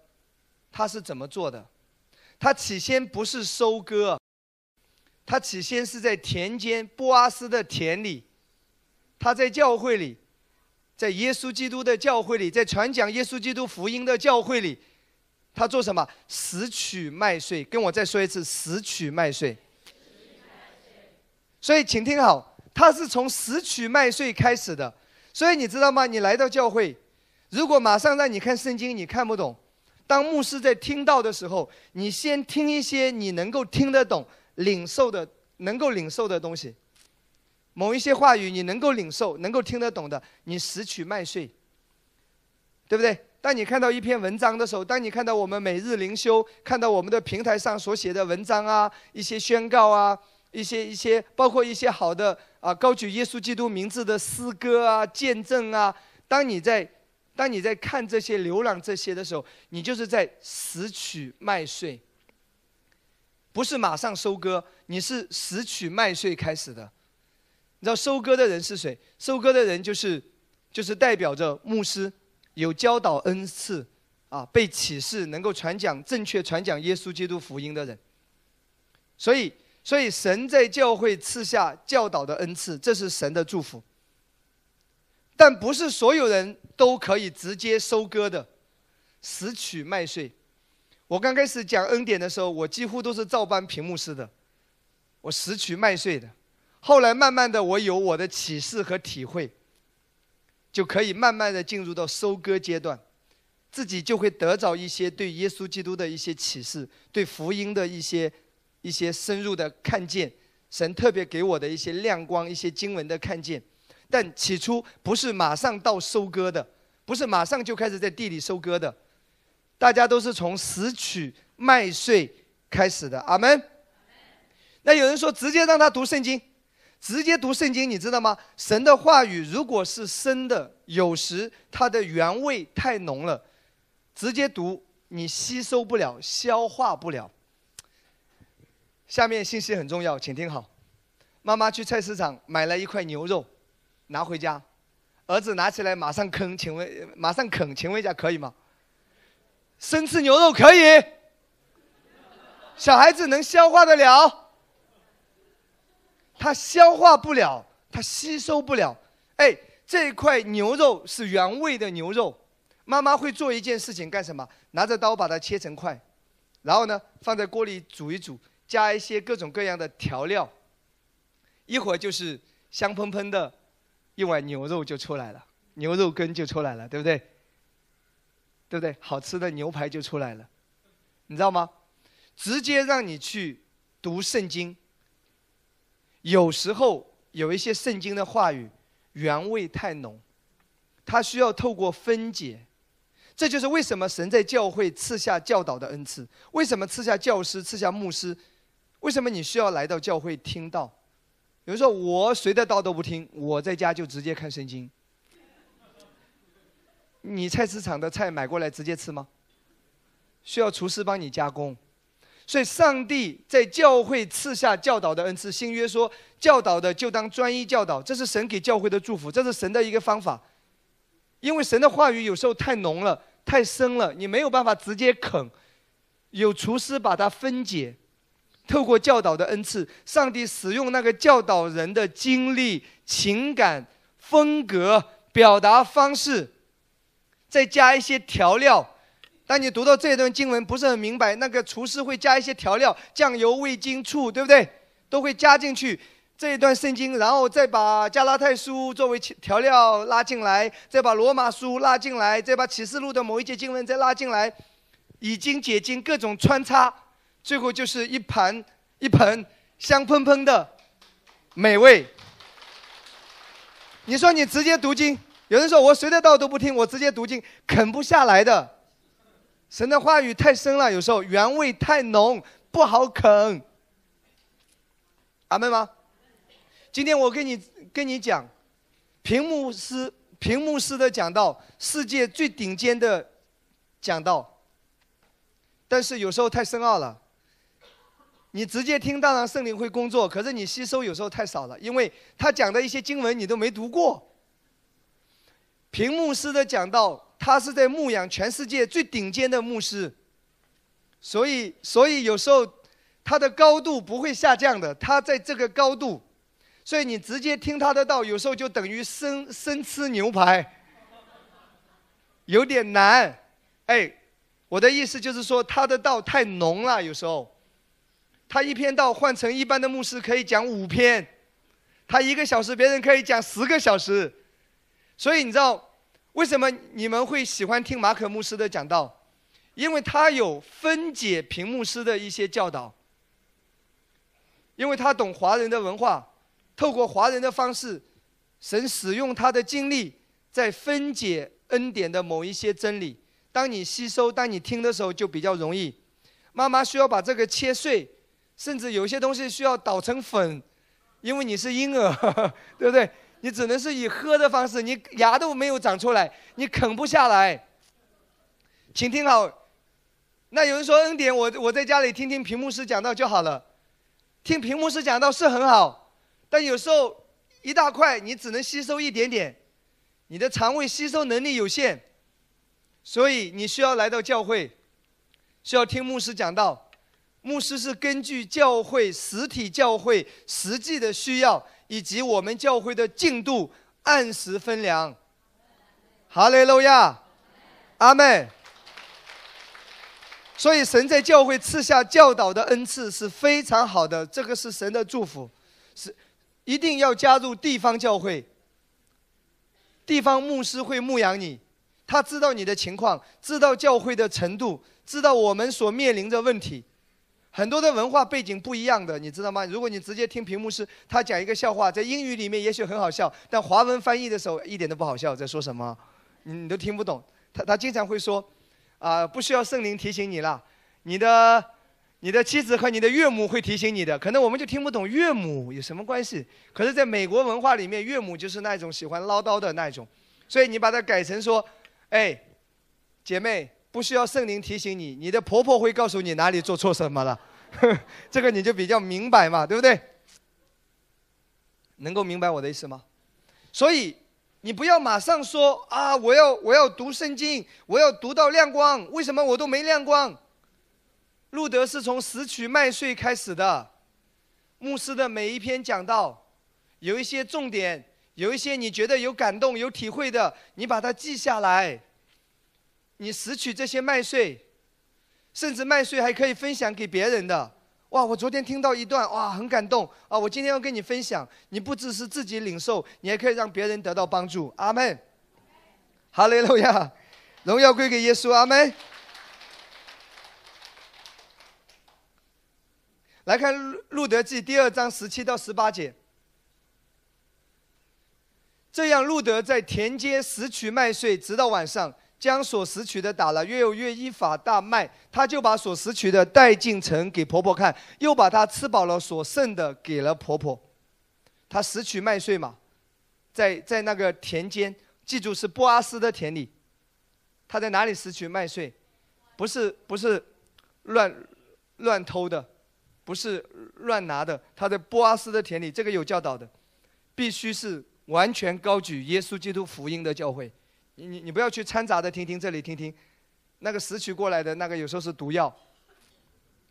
他是怎么做的？他起先不是收割，他起先是在田间波阿斯的田里，他在教会里，在耶稣基督的教会里，在传讲耶稣基督福音的教会里，他做什么？拾取麦穗。跟我再说一次，拾取麦穗。所以，请听好，他是从拾取麦穗开始的。所以你知道吗？你来到教会，如果马上让你看圣经，你看不懂。当牧师在听到的时候，你先听一些你能够听得懂、领受的、能够领受的东西。某一些话语你能够领受、能够听得懂的，你拾取麦穗，对不对？当你看到一篇文章的时候，当你看到我们每日灵修、看到我们的平台上所写的文章啊、一些宣告啊、一些一些，包括一些好的啊高举耶稣基督名字的诗歌啊、见证啊，当你在。当你在看这些、浏览这些的时候，你就是在拾取麦穗，不是马上收割，你是拾取麦穗开始的。你知道收割的人是谁？收割的人就是，就是代表着牧师，有教导恩赐，啊，被启示，能够传讲正确传讲耶稣基督福音的人。所以，所以神在教会赐下教导的恩赐，这是神的祝福。但不是所有人都可以直接收割的，拾取麦穗。我刚开始讲恩典的时候，我几乎都是照搬屏幕式的，我拾取麦穗的。后来慢慢的，我有我的启示和体会，就可以慢慢的进入到收割阶段，自己就会得着一些对耶稣基督的一些启示，对福音的一些一些深入的看见，神特别给我的一些亮光，一些经文的看见。但起初不是马上到收割的，不是马上就开始在地里收割的，大家都是从拾取麦穗开始的。阿门。那有人说直接让他读圣经，直接读圣经，你知道吗？神的话语如果是生的，有时它的原味太浓了，直接读你吸收不了，消化不了。下面信息很重要，请听好。妈妈去菜市场买了一块牛肉，拿回家，儿子拿起来马上啃，请问马上啃，请问一下可以吗？生吃牛肉可以，小孩子能消化得了，它消化不了，它吸收不了。哎，这块牛肉是原味的牛肉，妈妈会做一件事情干什么？拿着刀把它切成块，然后呢放在锅里煮一煮，加一些各种各样的调料。一会儿就是香喷喷的一碗牛肉就出来了，牛肉羹就出来了，对不对？对不对？好吃的牛排就出来了，你知道吗？直接让你去读圣经，有时候有一些圣经的话语原味太浓，它需要透过分解。这就是为什么神在教会赐下教导的恩赐，为什么赐下教师、赐下牧师，为什么你需要来到教会听到？比如说，我谁的道都不听，我在家就直接看圣经。你菜市场的菜买过来直接吃吗？需要厨师帮你加工。所以，上帝在教会赐下教导的恩赐。新约说，教导的就当专一教导，这是神给教会的祝福，这是神的一个方法。因为神的话语有时候太浓了、太深了，你没有办法直接啃，有厨师把它分解。透过教导的恩赐，上帝使用那个教导人的经历、情感、风格、表达方式，再加一些调料。当你读到这一段经文不是很明白，那个厨师会加一些调料，酱油、味精、醋，对不对？都会加进去这一段圣经，然后再把加拉太书作为调料拉进来，再把罗马书拉进来，再把启示录的某一节经文再拉进来，以经解经，各种穿插。最后就是一盘一盆香喷喷的美味。你说你直接读经，有人说我谁的道都不听，我直接读经啃不下来的。神的话语太深了，有时候原味太浓，不好啃。阿门吗？今天我跟你跟你讲，屏幕师屏幕师的讲道，世界最顶尖的讲道，但是有时候太深奥了。你直接听，当然圣灵会工作，可是你吸收有时候太少了，因为他讲的一些经文你都没读过。屏牧师的讲道，他是在牧养全世界最顶尖的牧师，所以所以有时候他的高度不会下降的，他在这个高度，所以你直接听他的道，有时候就等于生生吃牛排，有点难。哎，我的意思就是说他的道太浓了，有时候。他一篇道换成一般的牧师可以讲五篇，他一个小时别人可以讲十个小时，所以你知道为什么你们会喜欢听马可牧师的讲道？因为他有分解屏幕师的一些教导，因为他懂华人的文化，透过华人的方式，神使用他的经历在分解恩典的某一些真理。当你吸收、当你听的时候就比较容易。妈妈需要把这个切碎。甚至有些东西需要捣成粉，因为你是婴儿，对不对？你只能是以喝的方式，你牙都没有长出来，你啃不下来。请听好，那有人说恩典，我我在家里听听屏幕师讲道就好了，听屏幕师讲道是很好，但有时候一大块你只能吸收一点点，你的肠胃吸收能力有限，所以你需要来到教会，需要听牧师讲道。牧师是根据教会实体教会实际的需要，以及我们教会的进度按时分粮。哈利路亚，阿门。所以神在教会赐下教导的恩赐是非常好的，这个是神的祝福，是一定要加入地方教会。地方牧师会牧养你，他知道你的情况，知道教会的程度，知道我们所面临的问题。很多的文化背景不一样的，你知道吗？如果你直接听屏幕师他讲一个笑话，在英语里面也许很好笑，但华文翻译的时候一点都不好笑，在说什么，你你都听不懂。他他经常会说，啊，不需要圣灵提醒你了，你的你的妻子和你的岳母会提醒你的，可能我们就听不懂岳母有什么关系。可是，在美国文化里面，岳母就是那种喜欢唠叨的那种，所以你把它改成说：“哎，姐妹，不需要圣灵提醒你，你的婆婆会告诉你哪里做错什么了。” 这个你就比较明白嘛，对不对？能够明白我的意思吗？所以你不要马上说啊，我要我要读圣经，我要读到亮光，为什么我都没亮光？路德是从拾取麦穗开始的，牧师的每一篇讲到，有一些重点，有一些你觉得有感动、有体会的，你把它记下来。你拾取这些麦穗，甚至麦穗还可以分享给别人的。哇，我昨天听到一段，哇，很感动啊！我今天要跟你分享，你不只是自己领受，你还可以让别人得到帮助。阿门。哈利路亚，荣耀归给耶稣。阿门。来看《路德记》第二章十七到十八节。这样，路德在田间拾取麦穗，直到晚上，将所拾取的打了，越有约一法大麦。他就把所拾取的带进城给婆婆看，又把他吃饱了所剩的给了婆婆。他拾取麦穗嘛，在在那个田间，记住是波阿斯的田里。他在哪里拾取麦穗？不是不是乱乱偷的。不是乱拿的，他在波阿斯的田里，这个有教导的，必须是完全高举耶稣基督福音的教会。你你你不要去掺杂的听听这里听听，那个拾取过来的那个有时候是毒药，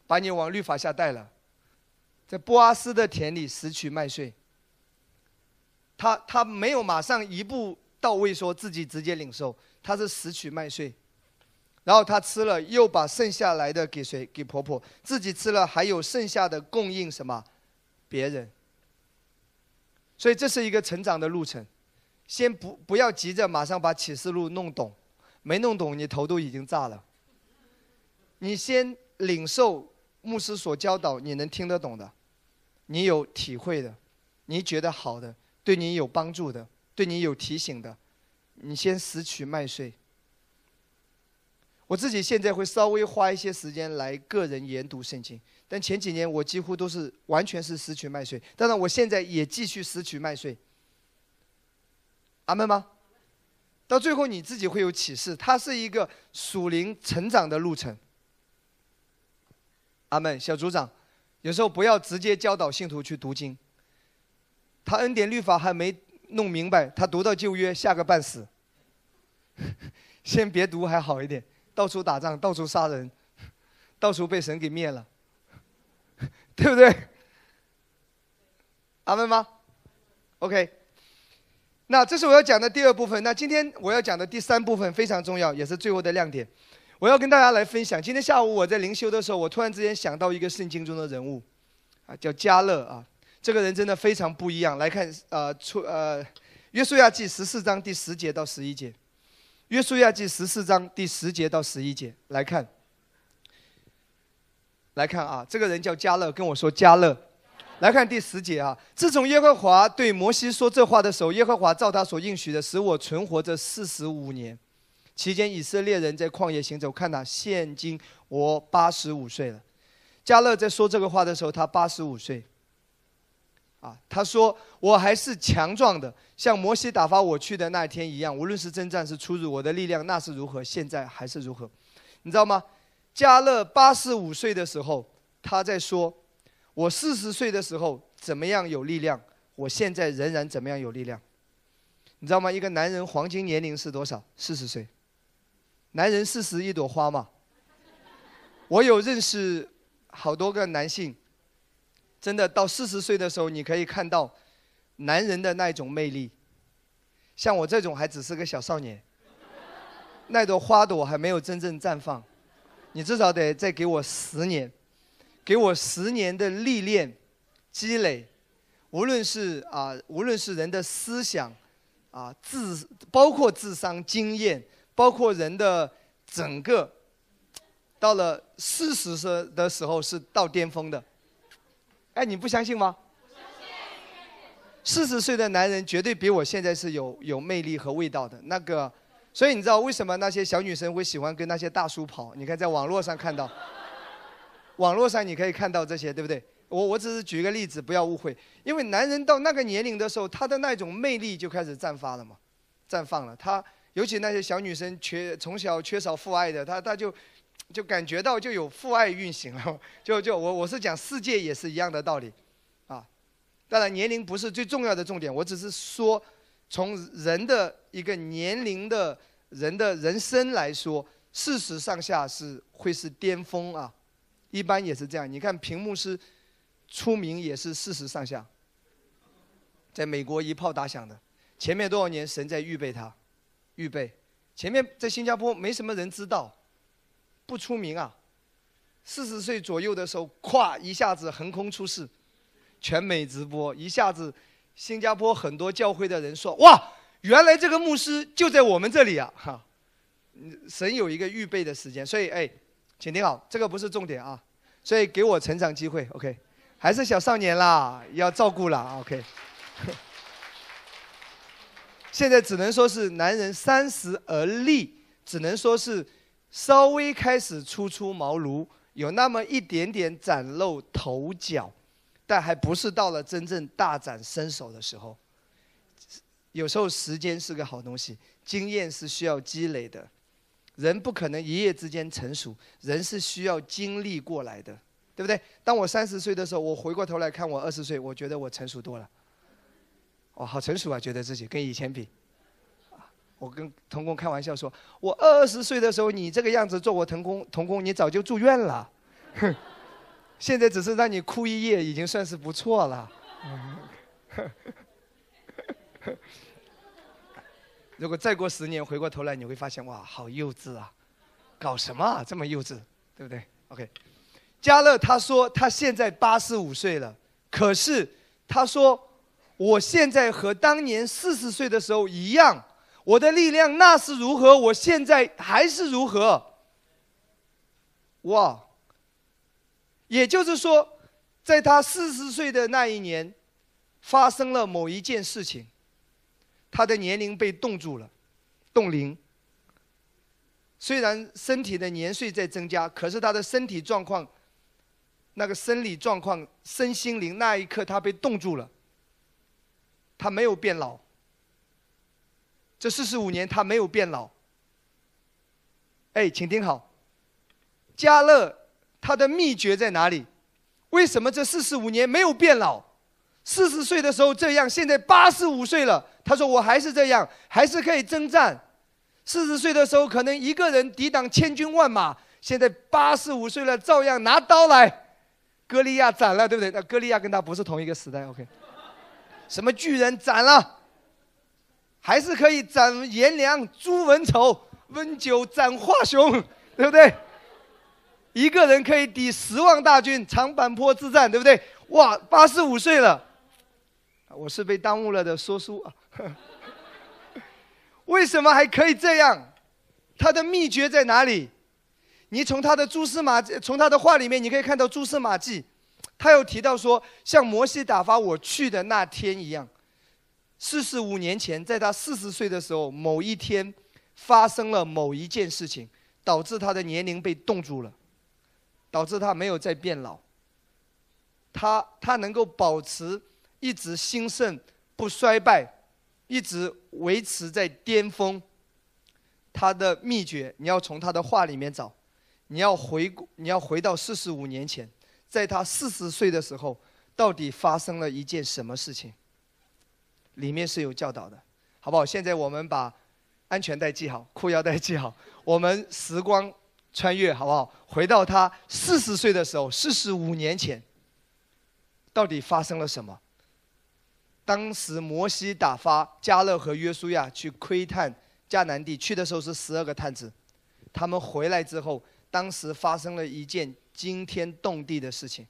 把你往律法下带了。在波阿斯的田里拾取麦穗，他他没有马上一步到位说自己直接领受，他是拾取麦穗。然后他吃了，又把剩下来的给谁？给婆婆。自己吃了，还有剩下的供应什么？别人。所以这是一个成长的路程。先不不要急着马上把启示录弄懂，没弄懂你头都已经炸了。你先领受牧师所教导，你能听得懂的，你有体会的，你觉得好的，对你有帮助的，对你有提醒的，你先拾取麦穗。我自己现在会稍微花一些时间来个人研读圣经，但前几年我几乎都是完全是拾取麦穗。当然，我现在也继续拾取麦穗。阿门吗？到最后你自己会有启示，它是一个属灵成长的路程。阿门，小组长，有时候不要直接教导信徒去读经。他恩典律法还没弄明白，他读到旧约吓个半死。先别读还好一点。到处打仗，到处杀人，到处被神给灭了，对不对？阿门吗？OK，那这是我要讲的第二部分。那今天我要讲的第三部分非常重要，也是最后的亮点。我要跟大家来分享。今天下午我在灵修的时候，我突然之间想到一个圣经中的人物，啊，叫加勒啊。这个人真的非常不一样。来看，呃，出呃，约书亚记十四章第十节到十一节。约书亚记十四章第十节到十一节来看，来看啊，这个人叫加勒，跟我说加勒。来看第十节啊，自从耶和华对摩西说这话的时候，耶和华照他所应许的，使我存活这四十五年，期间以色列人在旷野行走。看到，现今我八十五岁了。加勒在说这个话的时候，他八十五岁。啊，他说我还是强壮的。像摩西打发我去的那一天一样，无论是征战是出入，我的力量那是如何，现在还是如何，你知道吗？加勒八十五岁的时候，他在说，我四十岁的时候怎么样有力量，我现在仍然怎么样有力量，你知道吗？一个男人黄金年龄是多少？四十岁。男人四十一朵花嘛。我有认识好多个男性，真的到四十岁的时候，你可以看到。男人的那种魅力，像我这种还只是个小少年，那朵花朵还没有真正绽放，你至少得再给我十年，给我十年的历练、积累，无论是啊，无论是人的思想，啊智，包括智商、经验，包括人的整个，到了四十岁的时候是到巅峰的，哎，你不相信吗？四十岁的男人绝对比我现在是有有魅力和味道的那个，所以你知道为什么那些小女生会喜欢跟那些大叔跑？你看在网络上看到，网络上你可以看到这些，对不对？我我只是举一个例子，不要误会。因为男人到那个年龄的时候，他的那种魅力就开始绽发了嘛，绽放了。他尤其那些小女生缺从小缺少父爱的，他他就就感觉到就有父爱运行了。就就我我是讲世界也是一样的道理，啊，当然年龄不是最重要的重点，我只是说从人的一个年龄的人的人生来说，四十上下是会是巅峰啊，一般也是这样。你看屏幕是。出名也是四十上下，在美国一炮打响的，前面多少年神在预备他，预备，前面在新加坡没什么人知道，不出名啊，四十岁左右的时候，咵一下子横空出世，全美直播，一下子新加坡很多教会的人说哇，原来这个牧师就在我们这里啊，哈，神有一个预备的时间，所以哎，请听好，这个不是重点啊，所以给我成长机会，OK。还是小少年啦，要照顾了，OK。现在只能说是男人三十而立，只能说是稍微开始初出茅庐，有那么一点点崭露头角，但还不是到了真正大展身手的时候。有时候时间是个好东西，经验是需要积累的，人不可能一夜之间成熟，人是需要经历过来的。对不对？当我三十岁的时候，我回过头来看我二十岁，我觉得我成熟多了。哦，好成熟啊，觉得自己跟以前比。我跟童工开玩笑说，我二十岁的时候，你这个样子做我童工，童工你早就住院了。哼，现在只是让你哭一夜，已经算是不错了。如果再过十年，回过头来你会发现，哇，好幼稚啊！搞什么啊，这么幼稚，对不对？OK。加勒他说他现在八十五岁了，可是他说我现在和当年四十岁的时候一样，我的力量那是如何，我现在还是如何。哇！也就是说，在他四十岁的那一年，发生了某一件事情，他的年龄被冻住了，冻龄。虽然身体的年岁在增加，可是他的身体状况。那个生理状况、身心灵那一刻，他被冻住了。他没有变老。这四十五年，他没有变老。哎，请听好，加勒他的秘诀在哪里？为什么这四十五年没有变老？四十岁的时候这样，现在八十五岁了，他说我还是这样，还是可以征战。四十岁的时候可能一个人抵挡千军万马，现在八十五岁了，照样拿刀来。歌利亚斩了，对不对？那歌利亚跟他不是同一个时代，OK？什么巨人斩了，还是可以斩颜良、诛文丑、温酒斩华雄，对不对？一个人可以抵十万大军，长坂坡之战，对不对？哇，八十五岁了，我是被耽误了的说书啊。为什么还可以这样？他的秘诀在哪里？你从他的蛛丝马迹，从他的话里面，你可以看到蛛丝马迹。他有提到说，像摩西打发我去的那天一样，四十五年前，在他四十岁的时候，某一天发生了某一件事情，导致他的年龄被冻住了，导致他没有再变老。他他能够保持一直兴盛不衰败，一直维持在巅峰。他的秘诀，你要从他的话里面找。你要回，你要回到四十五年前，在他四十岁的时候，到底发生了一件什么事情？里面是有教导的，好不好？现在我们把安全带系好，裤腰带系好，我们时光穿越，好不好？回到他四十岁的时候，四十五年前，到底发生了什么？当时摩西打发加勒和约书亚去窥探迦南地，去的时候是十二个探子，他们回来之后。当时发生了一件惊天动地的事情。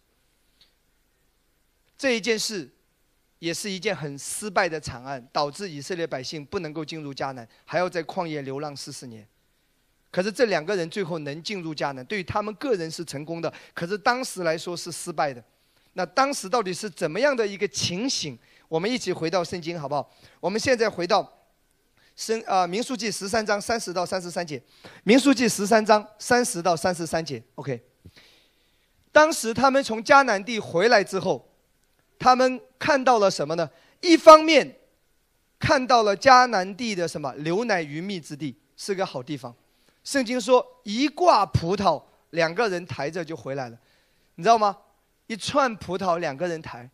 这一件事，也是一件很失败的惨案，导致以色列百姓不能够进入迦南，还要在旷野流浪四十年。可是这两个人最后能进入迦南，对于他们个人是成功的，可是当时来说是失败的。那当时到底是怎么样的一个情形？我们一起回到圣经好不好？我们现在回到。生啊，民数记十三章三十到三十三节，民数记十三章三十到三十三节，OK。当时他们从迦南地回来之后，他们看到了什么呢？一方面看到了迦南地的什么牛奶鱼蜜之地，是个好地方。圣经说一挂葡萄，两个人抬着就回来了，你知道吗？一串葡萄两个人抬，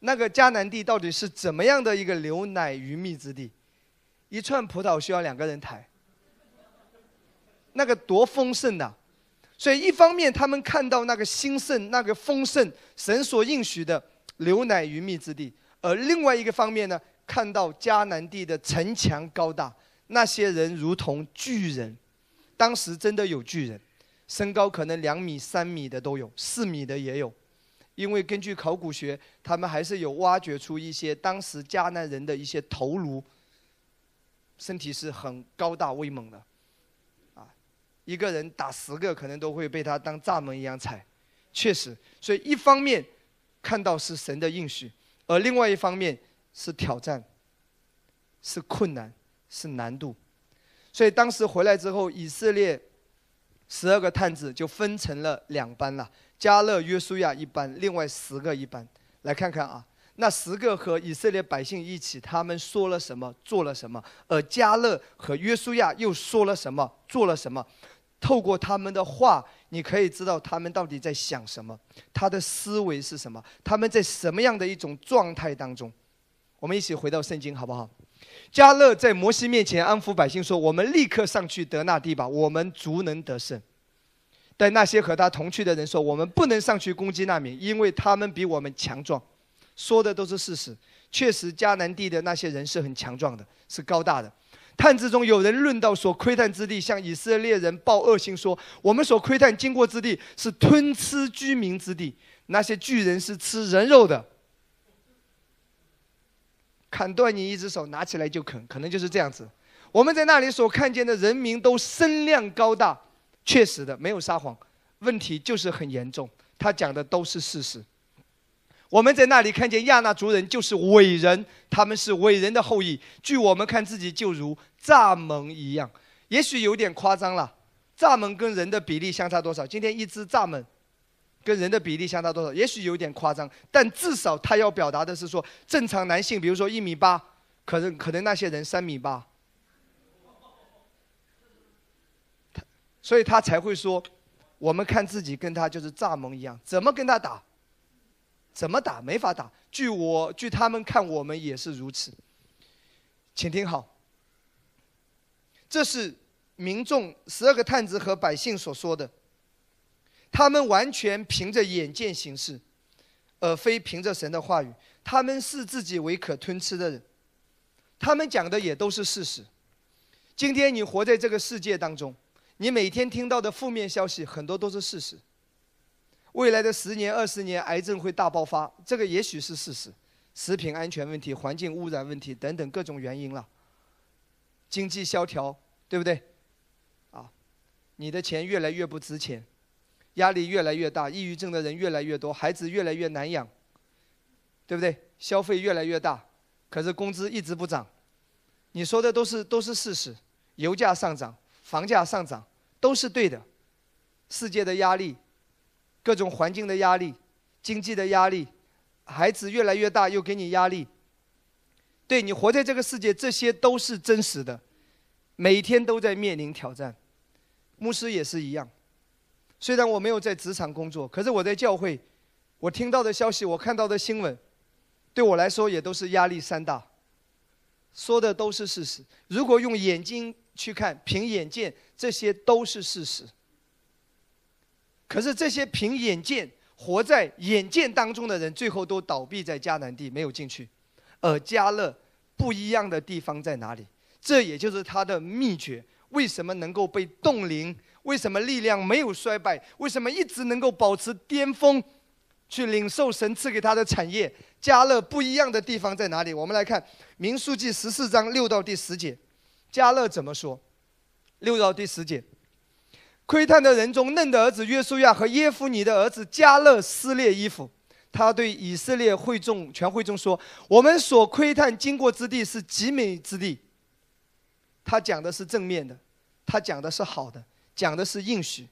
那个迦南地到底是怎么样的一个牛奶鱼蜜之地？一串葡萄需要两个人抬。那个多丰盛呐！所以一方面他们看到那个兴盛、那个丰盛，神所应许的牛奶鱼蜜之地；而另外一个方面呢，看到迦南地的城墙高大，那些人如同巨人。当时真的有巨人，身高可能两米、三米的都有，四米的也有。因为根据考古学，他们还是有挖掘出一些当时迦南人的一些头颅，身体是很高大威猛的。啊一个人打十个，可能都会被他当蚱蜢一样踩，确实。所以一方面看到是神的应许，而另外一方面是挑战，是困难，是难度。所以当时回来之后，以色列十二个探子就分成了两班了：加勒、约书亚一班，另外十个一班。来看看啊，那十个和以色列百姓一起，他们说了什么，做了什么？而加勒和约书亚又说了什么，做了什么？透过他们的话，你可以知道他们到底在想什么，他的思维是什么，他们在什么样的一种状态当中。我们一起回到圣经好不好？加勒在摩西面前安抚百姓说：“我们立刻上去得那地吧，我们足能得胜。”但那些和他同去的人说：“我们不能上去攻击那民，因为他们比我们强壮。”说的都是事实，确实迦南地的那些人是很强壮的，是高大的。探子中有人论到所窥探之地，向以色列人报恶信说：“我们所窥探经过之地是吞吃居民之地，那些巨人是吃人肉的，砍断你一只手拿起来就啃，可能就是这样子。我们在那里所看见的人民都身量高大，确实的，没有撒谎。问题就是很严重，他讲的都是事实。”我们在那里看见亚纳族人就是伟人，他们是伟人的后裔。据我们看，自己就如蚱蜢一样，也许有点夸张了。蚱蜢跟人的比例相差多少？今天一只蚱蜢跟人的比例相差多少？也许有点夸张，但至少他要表达的是说，正常男性，比如说一米八，可能可能那些人三米八，所以他才会说，我们看自己跟他就是蚱蜢一样，怎么跟他打？怎么打？没法打。据我据他们看，我们也是如此。请听好，这是民众十二个探子和百姓所说的。他们完全凭着眼见行事，而非凭着神的话语。他们视自己为可吞吃的人，他们讲的也都是事实。今天你活在这个世界当中，你每天听到的负面消息很多都是事实。未来的十年、二十年，癌症会大爆发，这个也许是事实。食品安全问题、环境污染问题等等各种原因了。经济萧条，对不对？啊，你的钱越来越不值钱，压力越来越大，抑郁症的人越来越多，孩子越来越难养，对不对？消费越来越大，可是工资一直不涨。你说的都是都是事实。油价上涨，房价上涨，都是对的。世界的压力。各种环境的压力，经济的压力，孩子越来越大又给你压力。对你活在这个世界，这些都是真实的，每天都在面临挑战。牧师也是一样，虽然我没有在职场工作，可是我在教会，我听到的消息，我看到的新闻，对我来说也都是压力山大。说的都是事实，如果用眼睛去看，凭眼见，这些都是事实。可是这些凭眼见、活在眼见当中的人，最后都倒闭在迦南地，没有进去。而加勒不一样的地方在哪里？这也就是他的秘诀。为什么能够被冻龄？为什么力量没有衰败？为什么一直能够保持巅峰，去领受神赐给他的产业？加勒不一样的地方在哪里？我们来看民数记十四章六到第十节，加勒怎么说？六到第十节。窥探的人中，嫩的儿子约书亚和耶夫尼的儿子加勒撕裂衣服。他对以色列会众全会众说：“我们所窥探经过之地是极美之地。”他讲的是正面的，他讲的是好的，讲的是应许。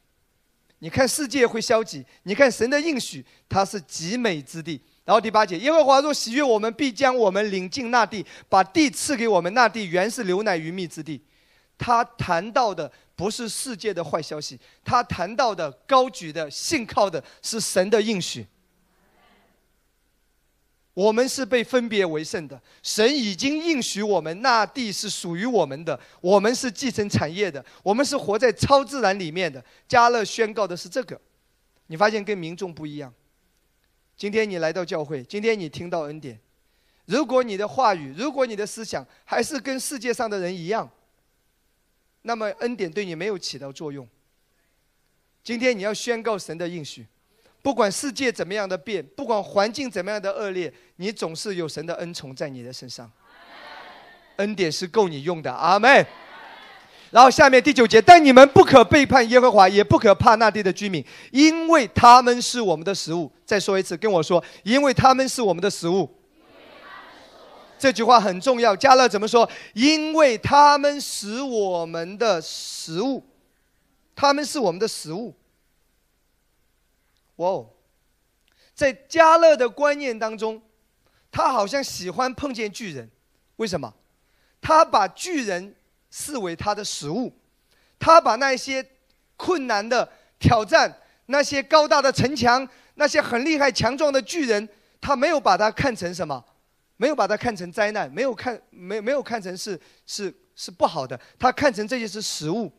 你看世界会消极，你看神的应许，它是极美之地。然后第八节，耶和华若喜悦我们，必将我们领进那地，把地赐给我们。那地原是牛奶与蜜之地。他谈到的不是世界的坏消息，他谈到的高举的信靠的是神的应许。我们是被分别为圣的，神已经应许我们，那地是属于我们的，我们是继承产业的，我们是活在超自然里面的。加勒宣告的是这个，你发现跟民众不一样。今天你来到教会，今天你听到恩典，如果你的话语，如果你的思想还是跟世界上的人一样，那么恩典对你没有起到作用。今天你要宣告神的应许。不管世界怎么样的变，不管环境怎么样的恶劣，你总是有神的恩宠在你的身上。恩典是够你用的，阿门。然后下面第九节，但你们不可背叛耶和华，也不可怕那地的居民，因为他们是我们的食物。再说一次，跟我说，因为他们是我们的食物。这句话很重要。加勒怎么说？因为他们使我们的食物，他们是我们的食物。哇哦，在加勒的观念当中，他好像喜欢碰见巨人，为什么？他把巨人视为他的食物，他把那些困难的挑战、那些高大的城墙、那些很厉害强壮的巨人，他没有把它看成什么，没有把它看成灾难，没有看没没有看成是是是不好的，他看成这些是食物，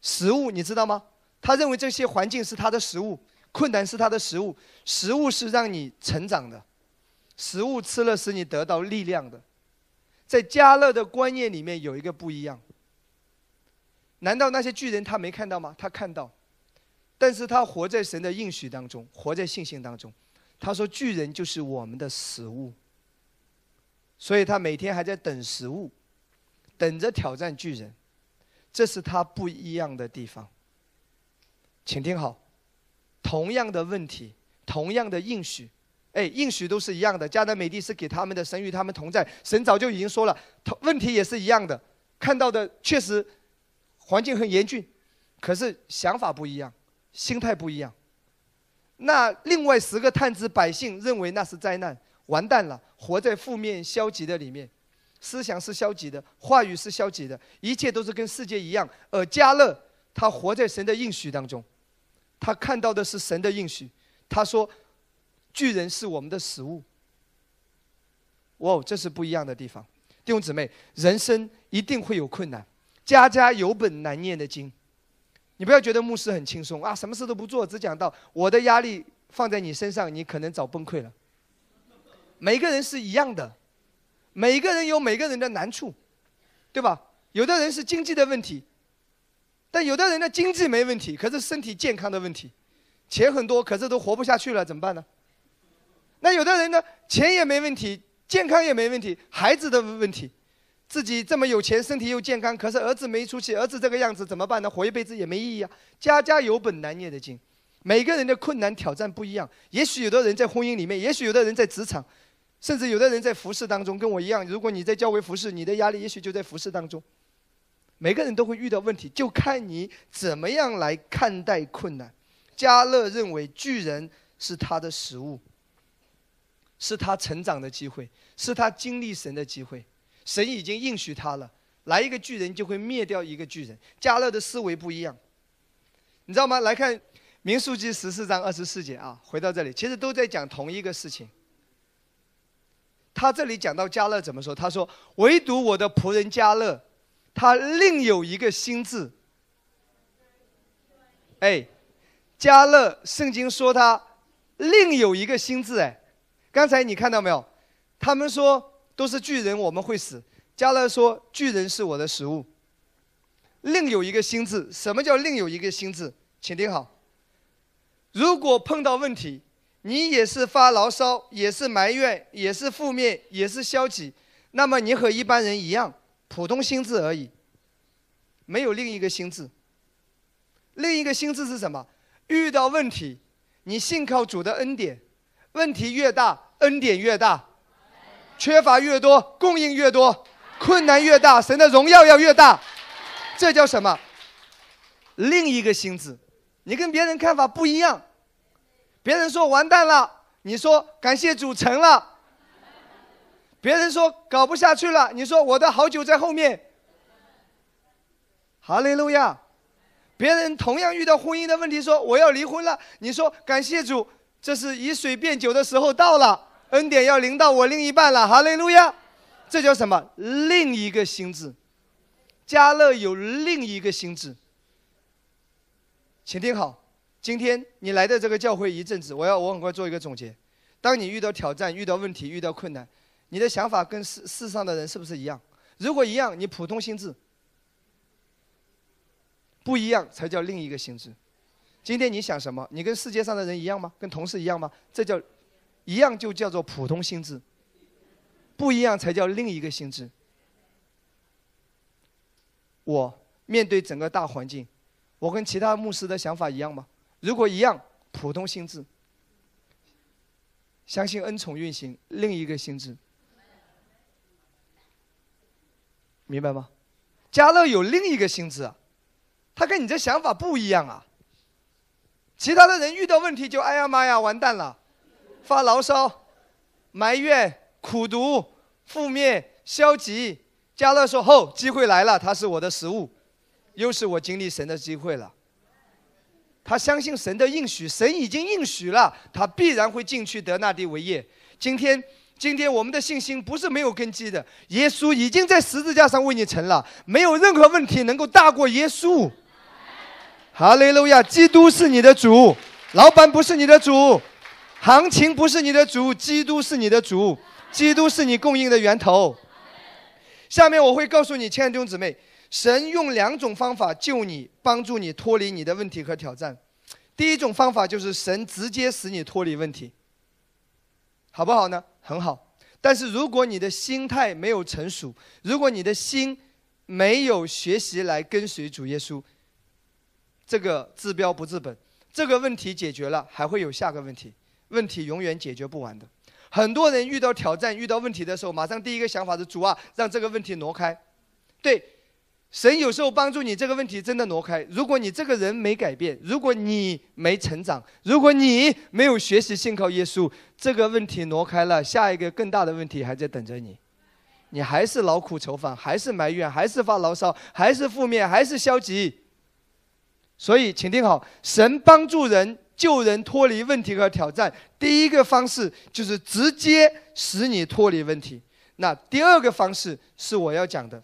食物你知道吗？他认为这些环境是他的食物。困难是他的食物，食物是让你成长的，食物吃了使你得到力量的。在加勒的观念里面有一个不一样。难道那些巨人他没看到吗？他看到，但是他活在神的应许当中，活在信心当中。他说巨人就是我们的食物，所以他每天还在等食物，等着挑战巨人。这是他不一样的地方。请听好。同样的问题，同样的应许，哎，应许都是一样的。迦南美地是给他们的，神与他们同在。神早就已经说了，问题也是一样的。看到的确实环境很严峻，可是想法不一样，心态不一样。那另外十个探子百姓认为那是灾难，完蛋了，活在负面消极的里面，思想是消极的，话语是消极的，一切都是跟世界一样。而加勒他活在神的应许当中。他看到的是神的应许，他说：“巨人是我们的食物。”哇，这是不一样的地方。弟兄姊妹，人生一定会有困难，家家有本难念的经。你不要觉得牧师很轻松啊，什么事都不做，只讲到我的压力放在你身上，你可能早崩溃了。每个人是一样的，每个人有每个人的难处，对吧？有的人是经济的问题。但有的人的经济没问题，可是身体健康的问题，钱很多，可是都活不下去了，怎么办呢？那有的人呢，钱也没问题，健康也没问题，孩子的问题，自己这么有钱，身体又健康，可是儿子没出息，儿子这个样子怎么办呢？活一辈子也没意义啊！家家有本难念的经，每个人的困难挑战不一样。也许有的人在婚姻里面，也许有的人在职场，甚至有的人在服饰当中，跟我一样。如果你在教会服饰，你的压力也许就在服饰当中。每个人都会遇到问题，就看你怎么样来看待困难。加勒认为巨人是他的食物，是他成长的机会，是他经历神的机会。神已经应许他了，来一个巨人就会灭掉一个巨人。加勒的思维不一样，你知道吗？来看民数记十四章二十四节啊，回到这里，其实都在讲同一个事情。他这里讲到加勒怎么说？他说：“唯独我的仆人加勒。”他另有一个心字，哎，加勒圣经说他另有一个心字，哎，刚才你看到没有？他们说都是巨人，我们会死。加勒说巨人是我的食物。另有一个心字，什么叫另有一个心字？请听好。如果碰到问题，你也是发牢骚，也是埋怨，也是负面，也是消极，那么你和一般人一样。普通心智而已，没有另一个心智。另一个心智是什么？遇到问题，你信靠主的恩典，问题越大，恩典越大；缺乏越多，供应越多；困难越大，神的荣耀要越大。这叫什么？另一个心智。你跟别人看法不一样，别人说完蛋了，你说感谢主成了；别人说搞不下去了，你说我的好酒在后面。哈利路亚！别人同样遇到婚姻的问题，说我要离婚了，你说感谢主，这是以水变酒的时候到了，恩典要临到我另一半了。哈利路亚！这叫什么？另一个心智。加勒有另一个心智。请听好，今天你来的这个教会一阵子，我要我很快做一个总结。当你遇到挑战、遇到问题、遇到困难，你的想法跟世世上的人是不是一样？如果一样，你普通心智；不一样才叫另一个心智。今天你想什么？你跟世界上的人一样吗？跟同事一样吗？这叫一样就叫做普通心智，不一样才叫另一个心智。我面对整个大环境。我跟其他牧师的想法一样吗？如果一样，普通心智，相信恩宠运行，另一个心智，明白吗？加勒有另一个心智，他跟你这想法不一样啊。其他的人遇到问题就哎呀妈呀完蛋了，发牢骚、埋怨、苦读、负面、消极。加勒说：“后机会来了，他是我的食物。”又是我经历神的机会了。他相信神的应许，神已经应许了，他必然会进去得那地为业。今天，今天我们的信心不是没有根基的。耶稣已经在十字架上为你成了，没有任何问题能够大过耶稣。哈利路亚！基督是你的主，老板不是你的主，行情不是你的主，基督是你的主，基督是你供应的源头。下面我会告诉你，亲爱的弟兄姊妹。神用两种方法救你，帮助你脱离你的问题和挑战。第一种方法就是神直接使你脱离问题，好不好呢？很好。但是如果你的心态没有成熟，如果你的心没有学习来跟随主耶稣，这个治标不治本。这个问题解决了，还会有下个问题，问题永远解决不完的。很多人遇到挑战、遇到问题的时候，马上第一个想法是：主啊，让这个问题挪开。对。神有时候帮助你这个问题真的挪开。如果你这个人没改变，如果你没成长，如果你没有学习信靠耶稣，这个问题挪开了，下一个更大的问题还在等着你。你还是劳苦愁烦，还是埋怨，还是发牢骚，还是负面，还是消极。所以，请听好：神帮助人、救人脱离问题和挑战，第一个方式就是直接使你脱离问题。那第二个方式是我要讲的。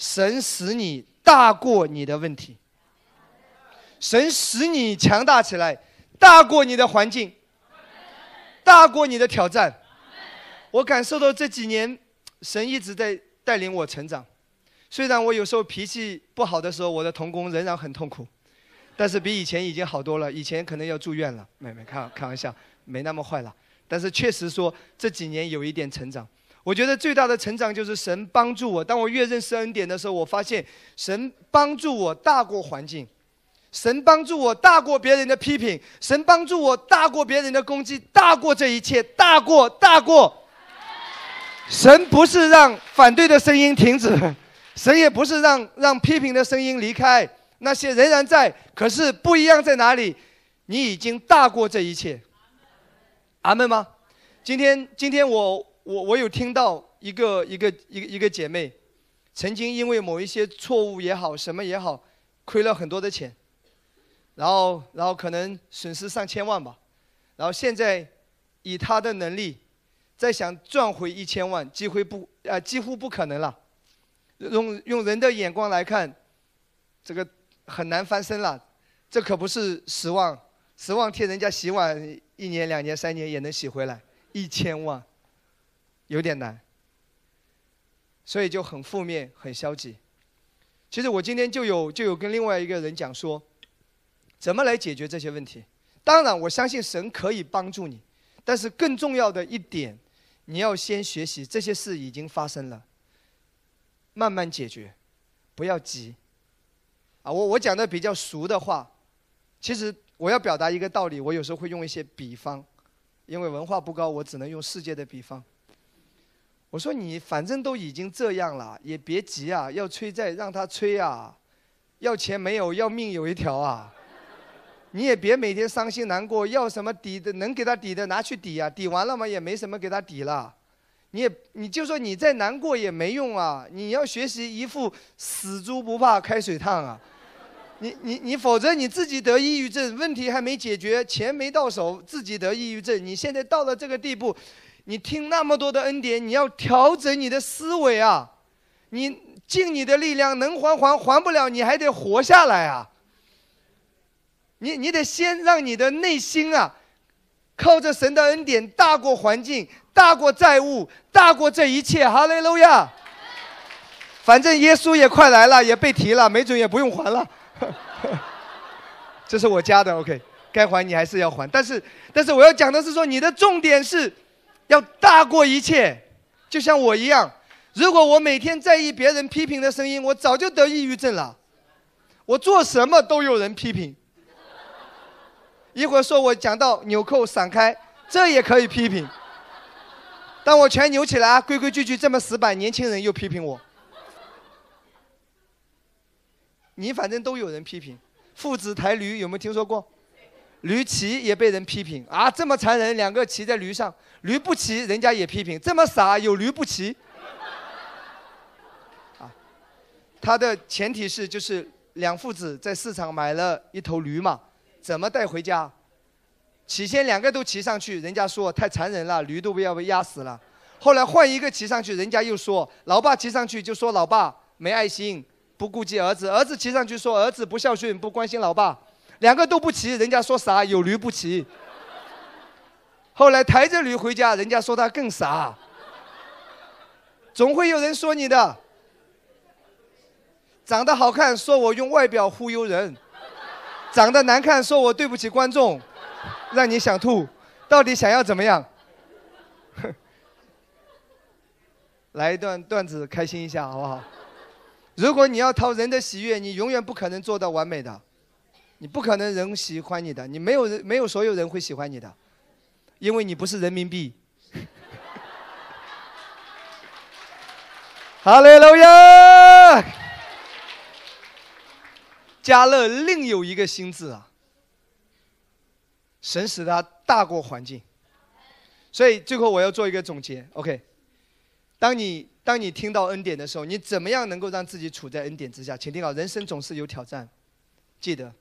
神使你大过你的问题，神使你强大起来，大过你的环境，大过你的挑战。我感受到这几年，神一直在带领我成长。虽然我有时候脾气不好的时候，我的童工仍然很痛苦，但是比以前已经好多了。以前可能要住院了，没没开开玩笑，没那么坏了。但是确实说这几年有一点成长。我觉得最大的成长就是神帮助我。当我越认识恩典的时候，我发现神帮助我大过环境，神帮助我大过别人的批评，神帮助我大过别人的攻击，大过这一切，大过大过。神不是让反对的声音停止，神也不是让让批评的声音离开，那些仍然在。可是不一样在哪里？你已经大过这一切。阿门吗？今天今天我。我我有听到一个一个一个一个姐妹，曾经因为某一些错误也好，什么也好，亏了很多的钱，然后然后可能损失上千万吧，然后现在以她的能力，再想赚回一千万，几乎不啊几乎不可能了。用用人的眼光来看，这个很难翻身了。这可不是十万，十万替人家洗碗，一年两年三年也能洗回来一千万。有点难，所以就很负面、很消极。其实我今天就有就有跟另外一个人讲说，怎么来解决这些问题？当然，我相信神可以帮助你，但是更重要的一点，你要先学习这些事已经发生了，慢慢解决，不要急。啊，我我讲的比较俗的话，其实我要表达一个道理，我有时候会用一些比方，因为文化不高，我只能用世界的比方。我说你反正都已经这样了，也别急啊，要催债让他催啊，要钱没有，要命有一条啊。你也别每天伤心难过，要什么抵的能给他抵的拿去抵啊，抵完了嘛也没什么给他抵了。你也你就说你再难过也没用啊，你要学习一副死猪不怕开水烫啊。你你你，否则你自己得抑郁症，问题还没解决，钱没到手，自己得抑郁症。你现在到了这个地步，你听那么多的恩典，你要调整你的思维啊！你尽你的力量，能还还，还不了你还得活下来啊！你你得先让你的内心啊，靠着神的恩典大过环境，大过债务，大过这一切。哈利路亚！反正耶稣也快来了，也被提了，没准也不用还了。这是我家的，OK，该还你还是要还，但是，但是我要讲的是说，你的重点是，要大过一切，就像我一样，如果我每天在意别人批评的声音，我早就得抑郁症了，我做什么都有人批评，一会儿说我讲到纽扣散开，这也可以批评，当我全扭起来，规规矩矩这么死板，年轻人又批评我。你反正都有人批评，父子抬驴有没有听说过？驴骑也被人批评啊，这么残忍，两个骑在驴上，驴不骑，人家也批评，这么傻，有驴不骑。啊，他的前提是就是两父子在市场买了一头驴嘛，怎么带回家？起先两个都骑上去，人家说太残忍了，驴都不要被压死了。后来换一个骑上去，人家又说老爸骑上去就说老爸没爱心。不顾及儿子，儿子骑上去说儿子不孝顺，不关心老爸，两个都不骑，人家说傻，有驴不骑。后来抬着驴回家，人家说他更傻。总会有人说你的，长得好看说我用外表忽悠人，长得难看说我对不起观众，让你想吐，到底想要怎么样？来一段段子开心一下好不好？如果你要讨人的喜悦，你永远不可能做到完美的，你不可能人喜欢你的，你没有人没有所有人会喜欢你的，因为你不是人民币。哈利路亚！加勒另有一个心智啊，神使他大过环境，所以最后我要做一个总结，OK？当你。当你听到恩典的时候，你怎么样能够让自己处在恩典之下？请听好，人生总是有挑战，记得，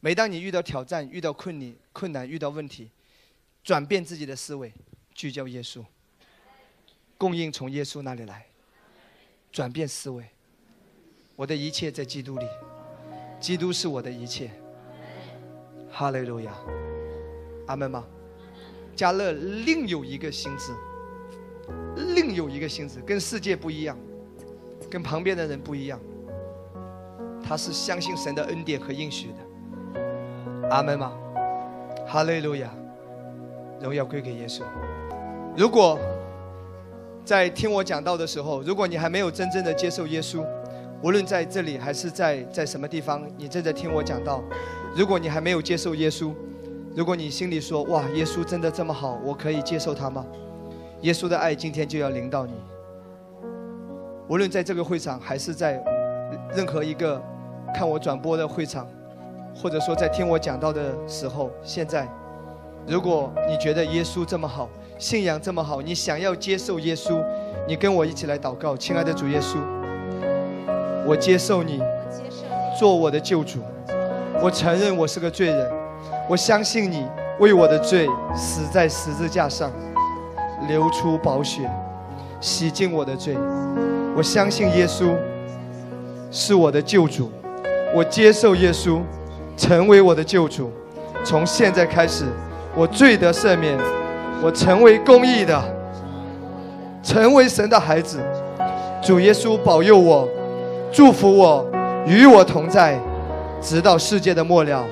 每当你遇到挑战、遇到困难、困难、遇到问题，转变自己的思维，聚焦耶稣，供应从耶稣那里来，转变思维，我的一切在基督里，基督是我的一切，哈利路亚，阿门吗？加勒另有一个心智。另有一个心思，跟世界不一样，跟旁边的人不一样。他是相信神的恩典和应许的。阿门吗？哈利路亚，荣耀归给耶稣。如果在听我讲道的时候，如果你还没有真正的接受耶稣，无论在这里还是在在什么地方，你正在听我讲道，如果你还没有接受耶稣，如果你心里说哇，耶稣真的这么好，我可以接受他吗？耶稣的爱今天就要临到你。无论在这个会场，还是在任何一个看我转播的会场，或者说在听我讲到的时候，现在，如果你觉得耶稣这么好，信仰这么好，你想要接受耶稣，你跟我一起来祷告，亲爱的主耶稣，我接受你，做我的救主，我承认我是个罪人，我相信你为我的罪死在十字架上。流出宝血，洗净我的罪。我相信耶稣是我的救主，我接受耶稣成为我的救主。从现在开始，我罪得赦免，我成为公义的，成为神的孩子。主耶稣保佑我，祝福我，与我同在，直到世界的末了。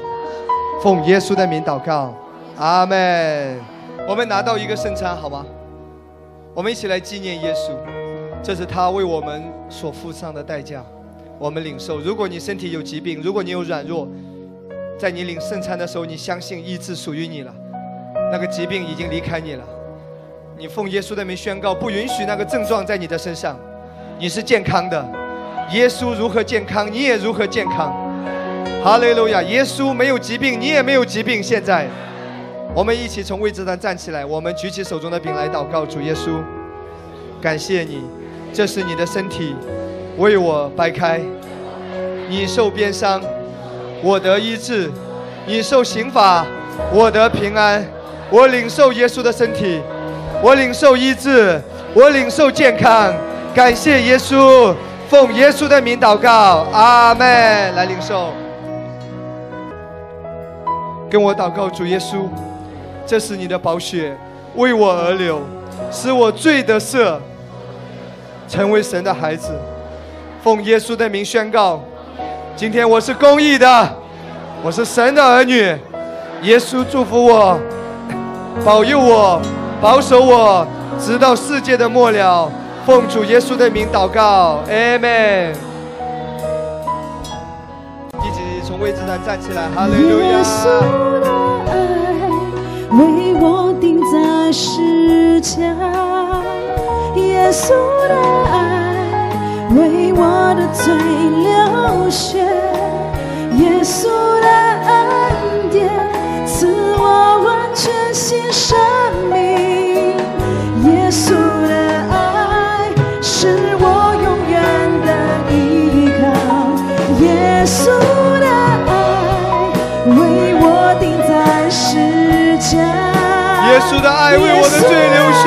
奉耶稣的名祷告，阿门。我们拿到一个圣餐，好吗？我们一起来纪念耶稣，这是他为我们所付上的代价。我们领受。如果你身体有疾病，如果你有软弱，在你领圣餐的时候，你相信医治属于你了，那个疾病已经离开你了。你奉耶稣的名宣告，不允许那个症状在你的身上。你是健康的，耶稣如何健康，你也如何健康。哈利路亚！耶稣没有疾病，你也没有疾病。现在，我们一起从位置上站起来，我们举起手中的饼来祷告主耶稣，感谢你，这是你的身体，为我掰开，你受鞭伤，我得医治；你受刑罚，我得平安。我领受耶稣的身体，我领受医治，我领受健康。感谢耶稣，奉耶稣的名祷告，阿门。来领受，跟我祷告，主耶稣，这是你的宝血，为我而流，使我罪得赦，成为神的孩子。奉耶稣的名宣告，今天我是公义的，我是神的儿女。耶稣祝福我。保佑我，保守我，直到世界的末了。奉主耶稣的名祷告，阿门。一起从位置上站起来，哈利路亚。耶稣的爱为我钉在十架，耶稣的爱为我的罪流血，耶稣的恩典赐我完全新生命，耶稣的爱是我永远的依靠，耶稣的爱为我钉在十架，耶稣的爱为我的罪流血，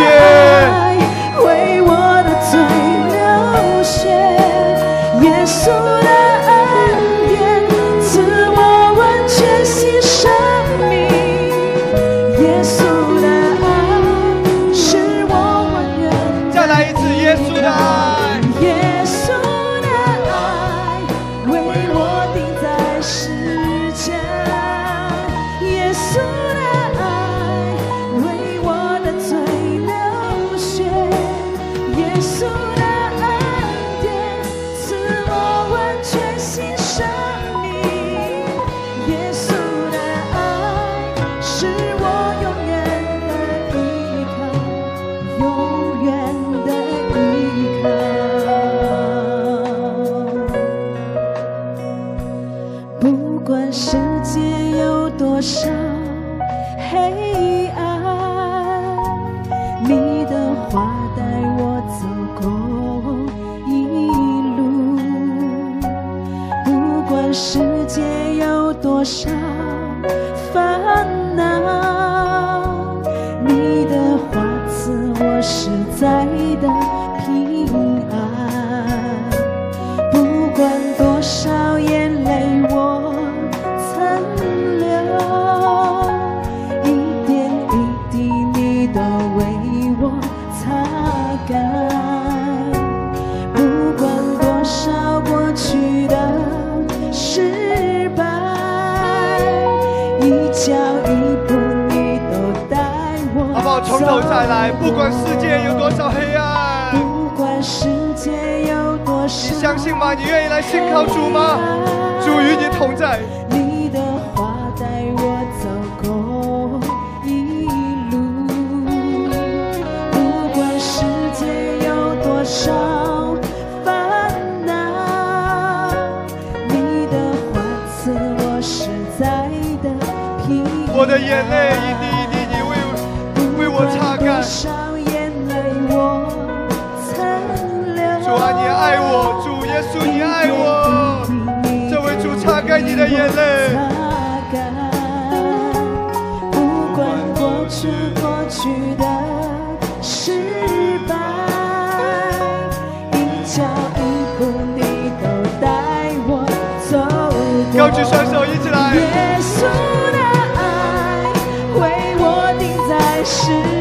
是。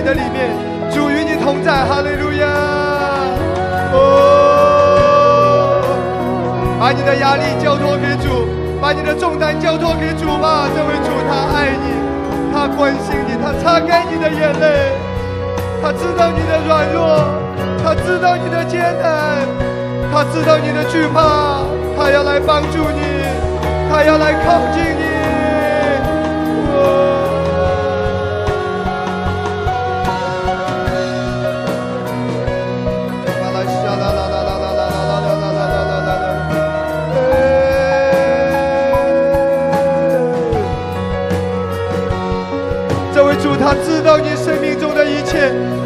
你的里面，主与你同在，哈利路亚！哦，把你的压力交托给主，把你的重担交托给主吧，这位主他爱你，他关心你，他擦干你的眼泪，他知道你的软弱，他知道你的艰难，他知道你的惧怕，他要来帮助你，他要来靠近。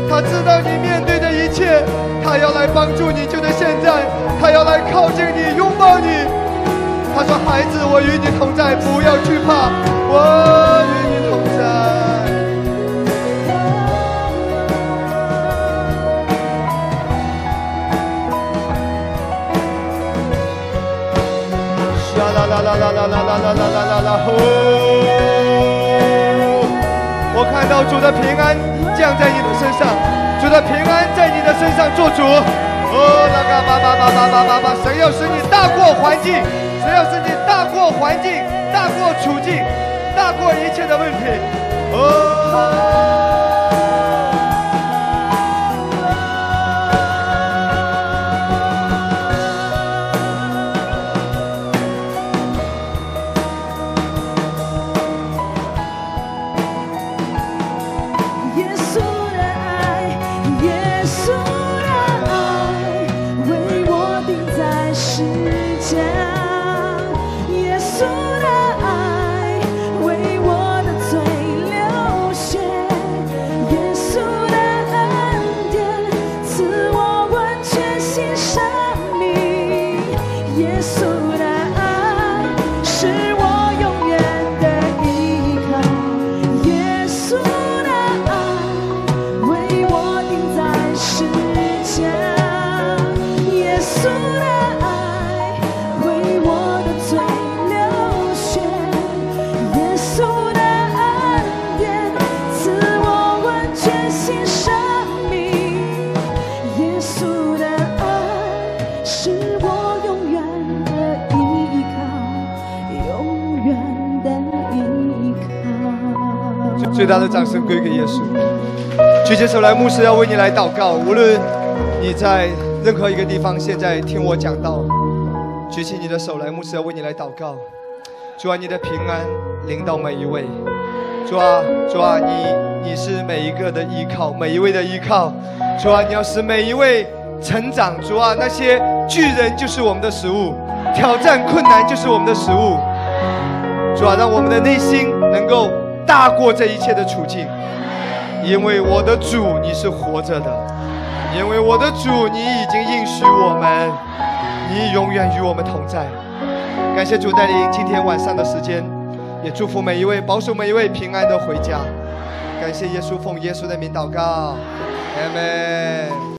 他知道你面对的一切，他要来帮助你，就在现在，他要来靠近你，拥抱你。他说：“孩子，我与你同在，不要惧怕，我与你同在。”啦啦啦啦啦啦啦啦啦啦啦啦！吼！我看到主的平安降在你的身上，主的平安在你的身上做主。哦，那个叭叭叭叭叭叭叭，神要使你大过环境，神要使你大过环境，大过处境，大过一切的问题。哦。最大的掌声归给耶稣。举起手来，牧师要为你来祷告。无论你在任何一个地方，现在听我讲道，举起你的手来，牧师要为你来祷告。主啊，你的平安临到每一位。主啊，主啊，你你是每一个的依靠，每一位的依靠。主啊，你要使每一位成长。主啊，那些巨人就是我们的食物，挑战困难就是我们的食物。主啊，让我们的内心能够大过这一切的处境，因为我的主你是活着的，因为我的主你已经应许我们，你永远与我们同在。感谢主带领今天晚上的时间，也祝福每一位，保守每一位平安的回家。感谢耶稣，奉耶稣的名祷告，阿门。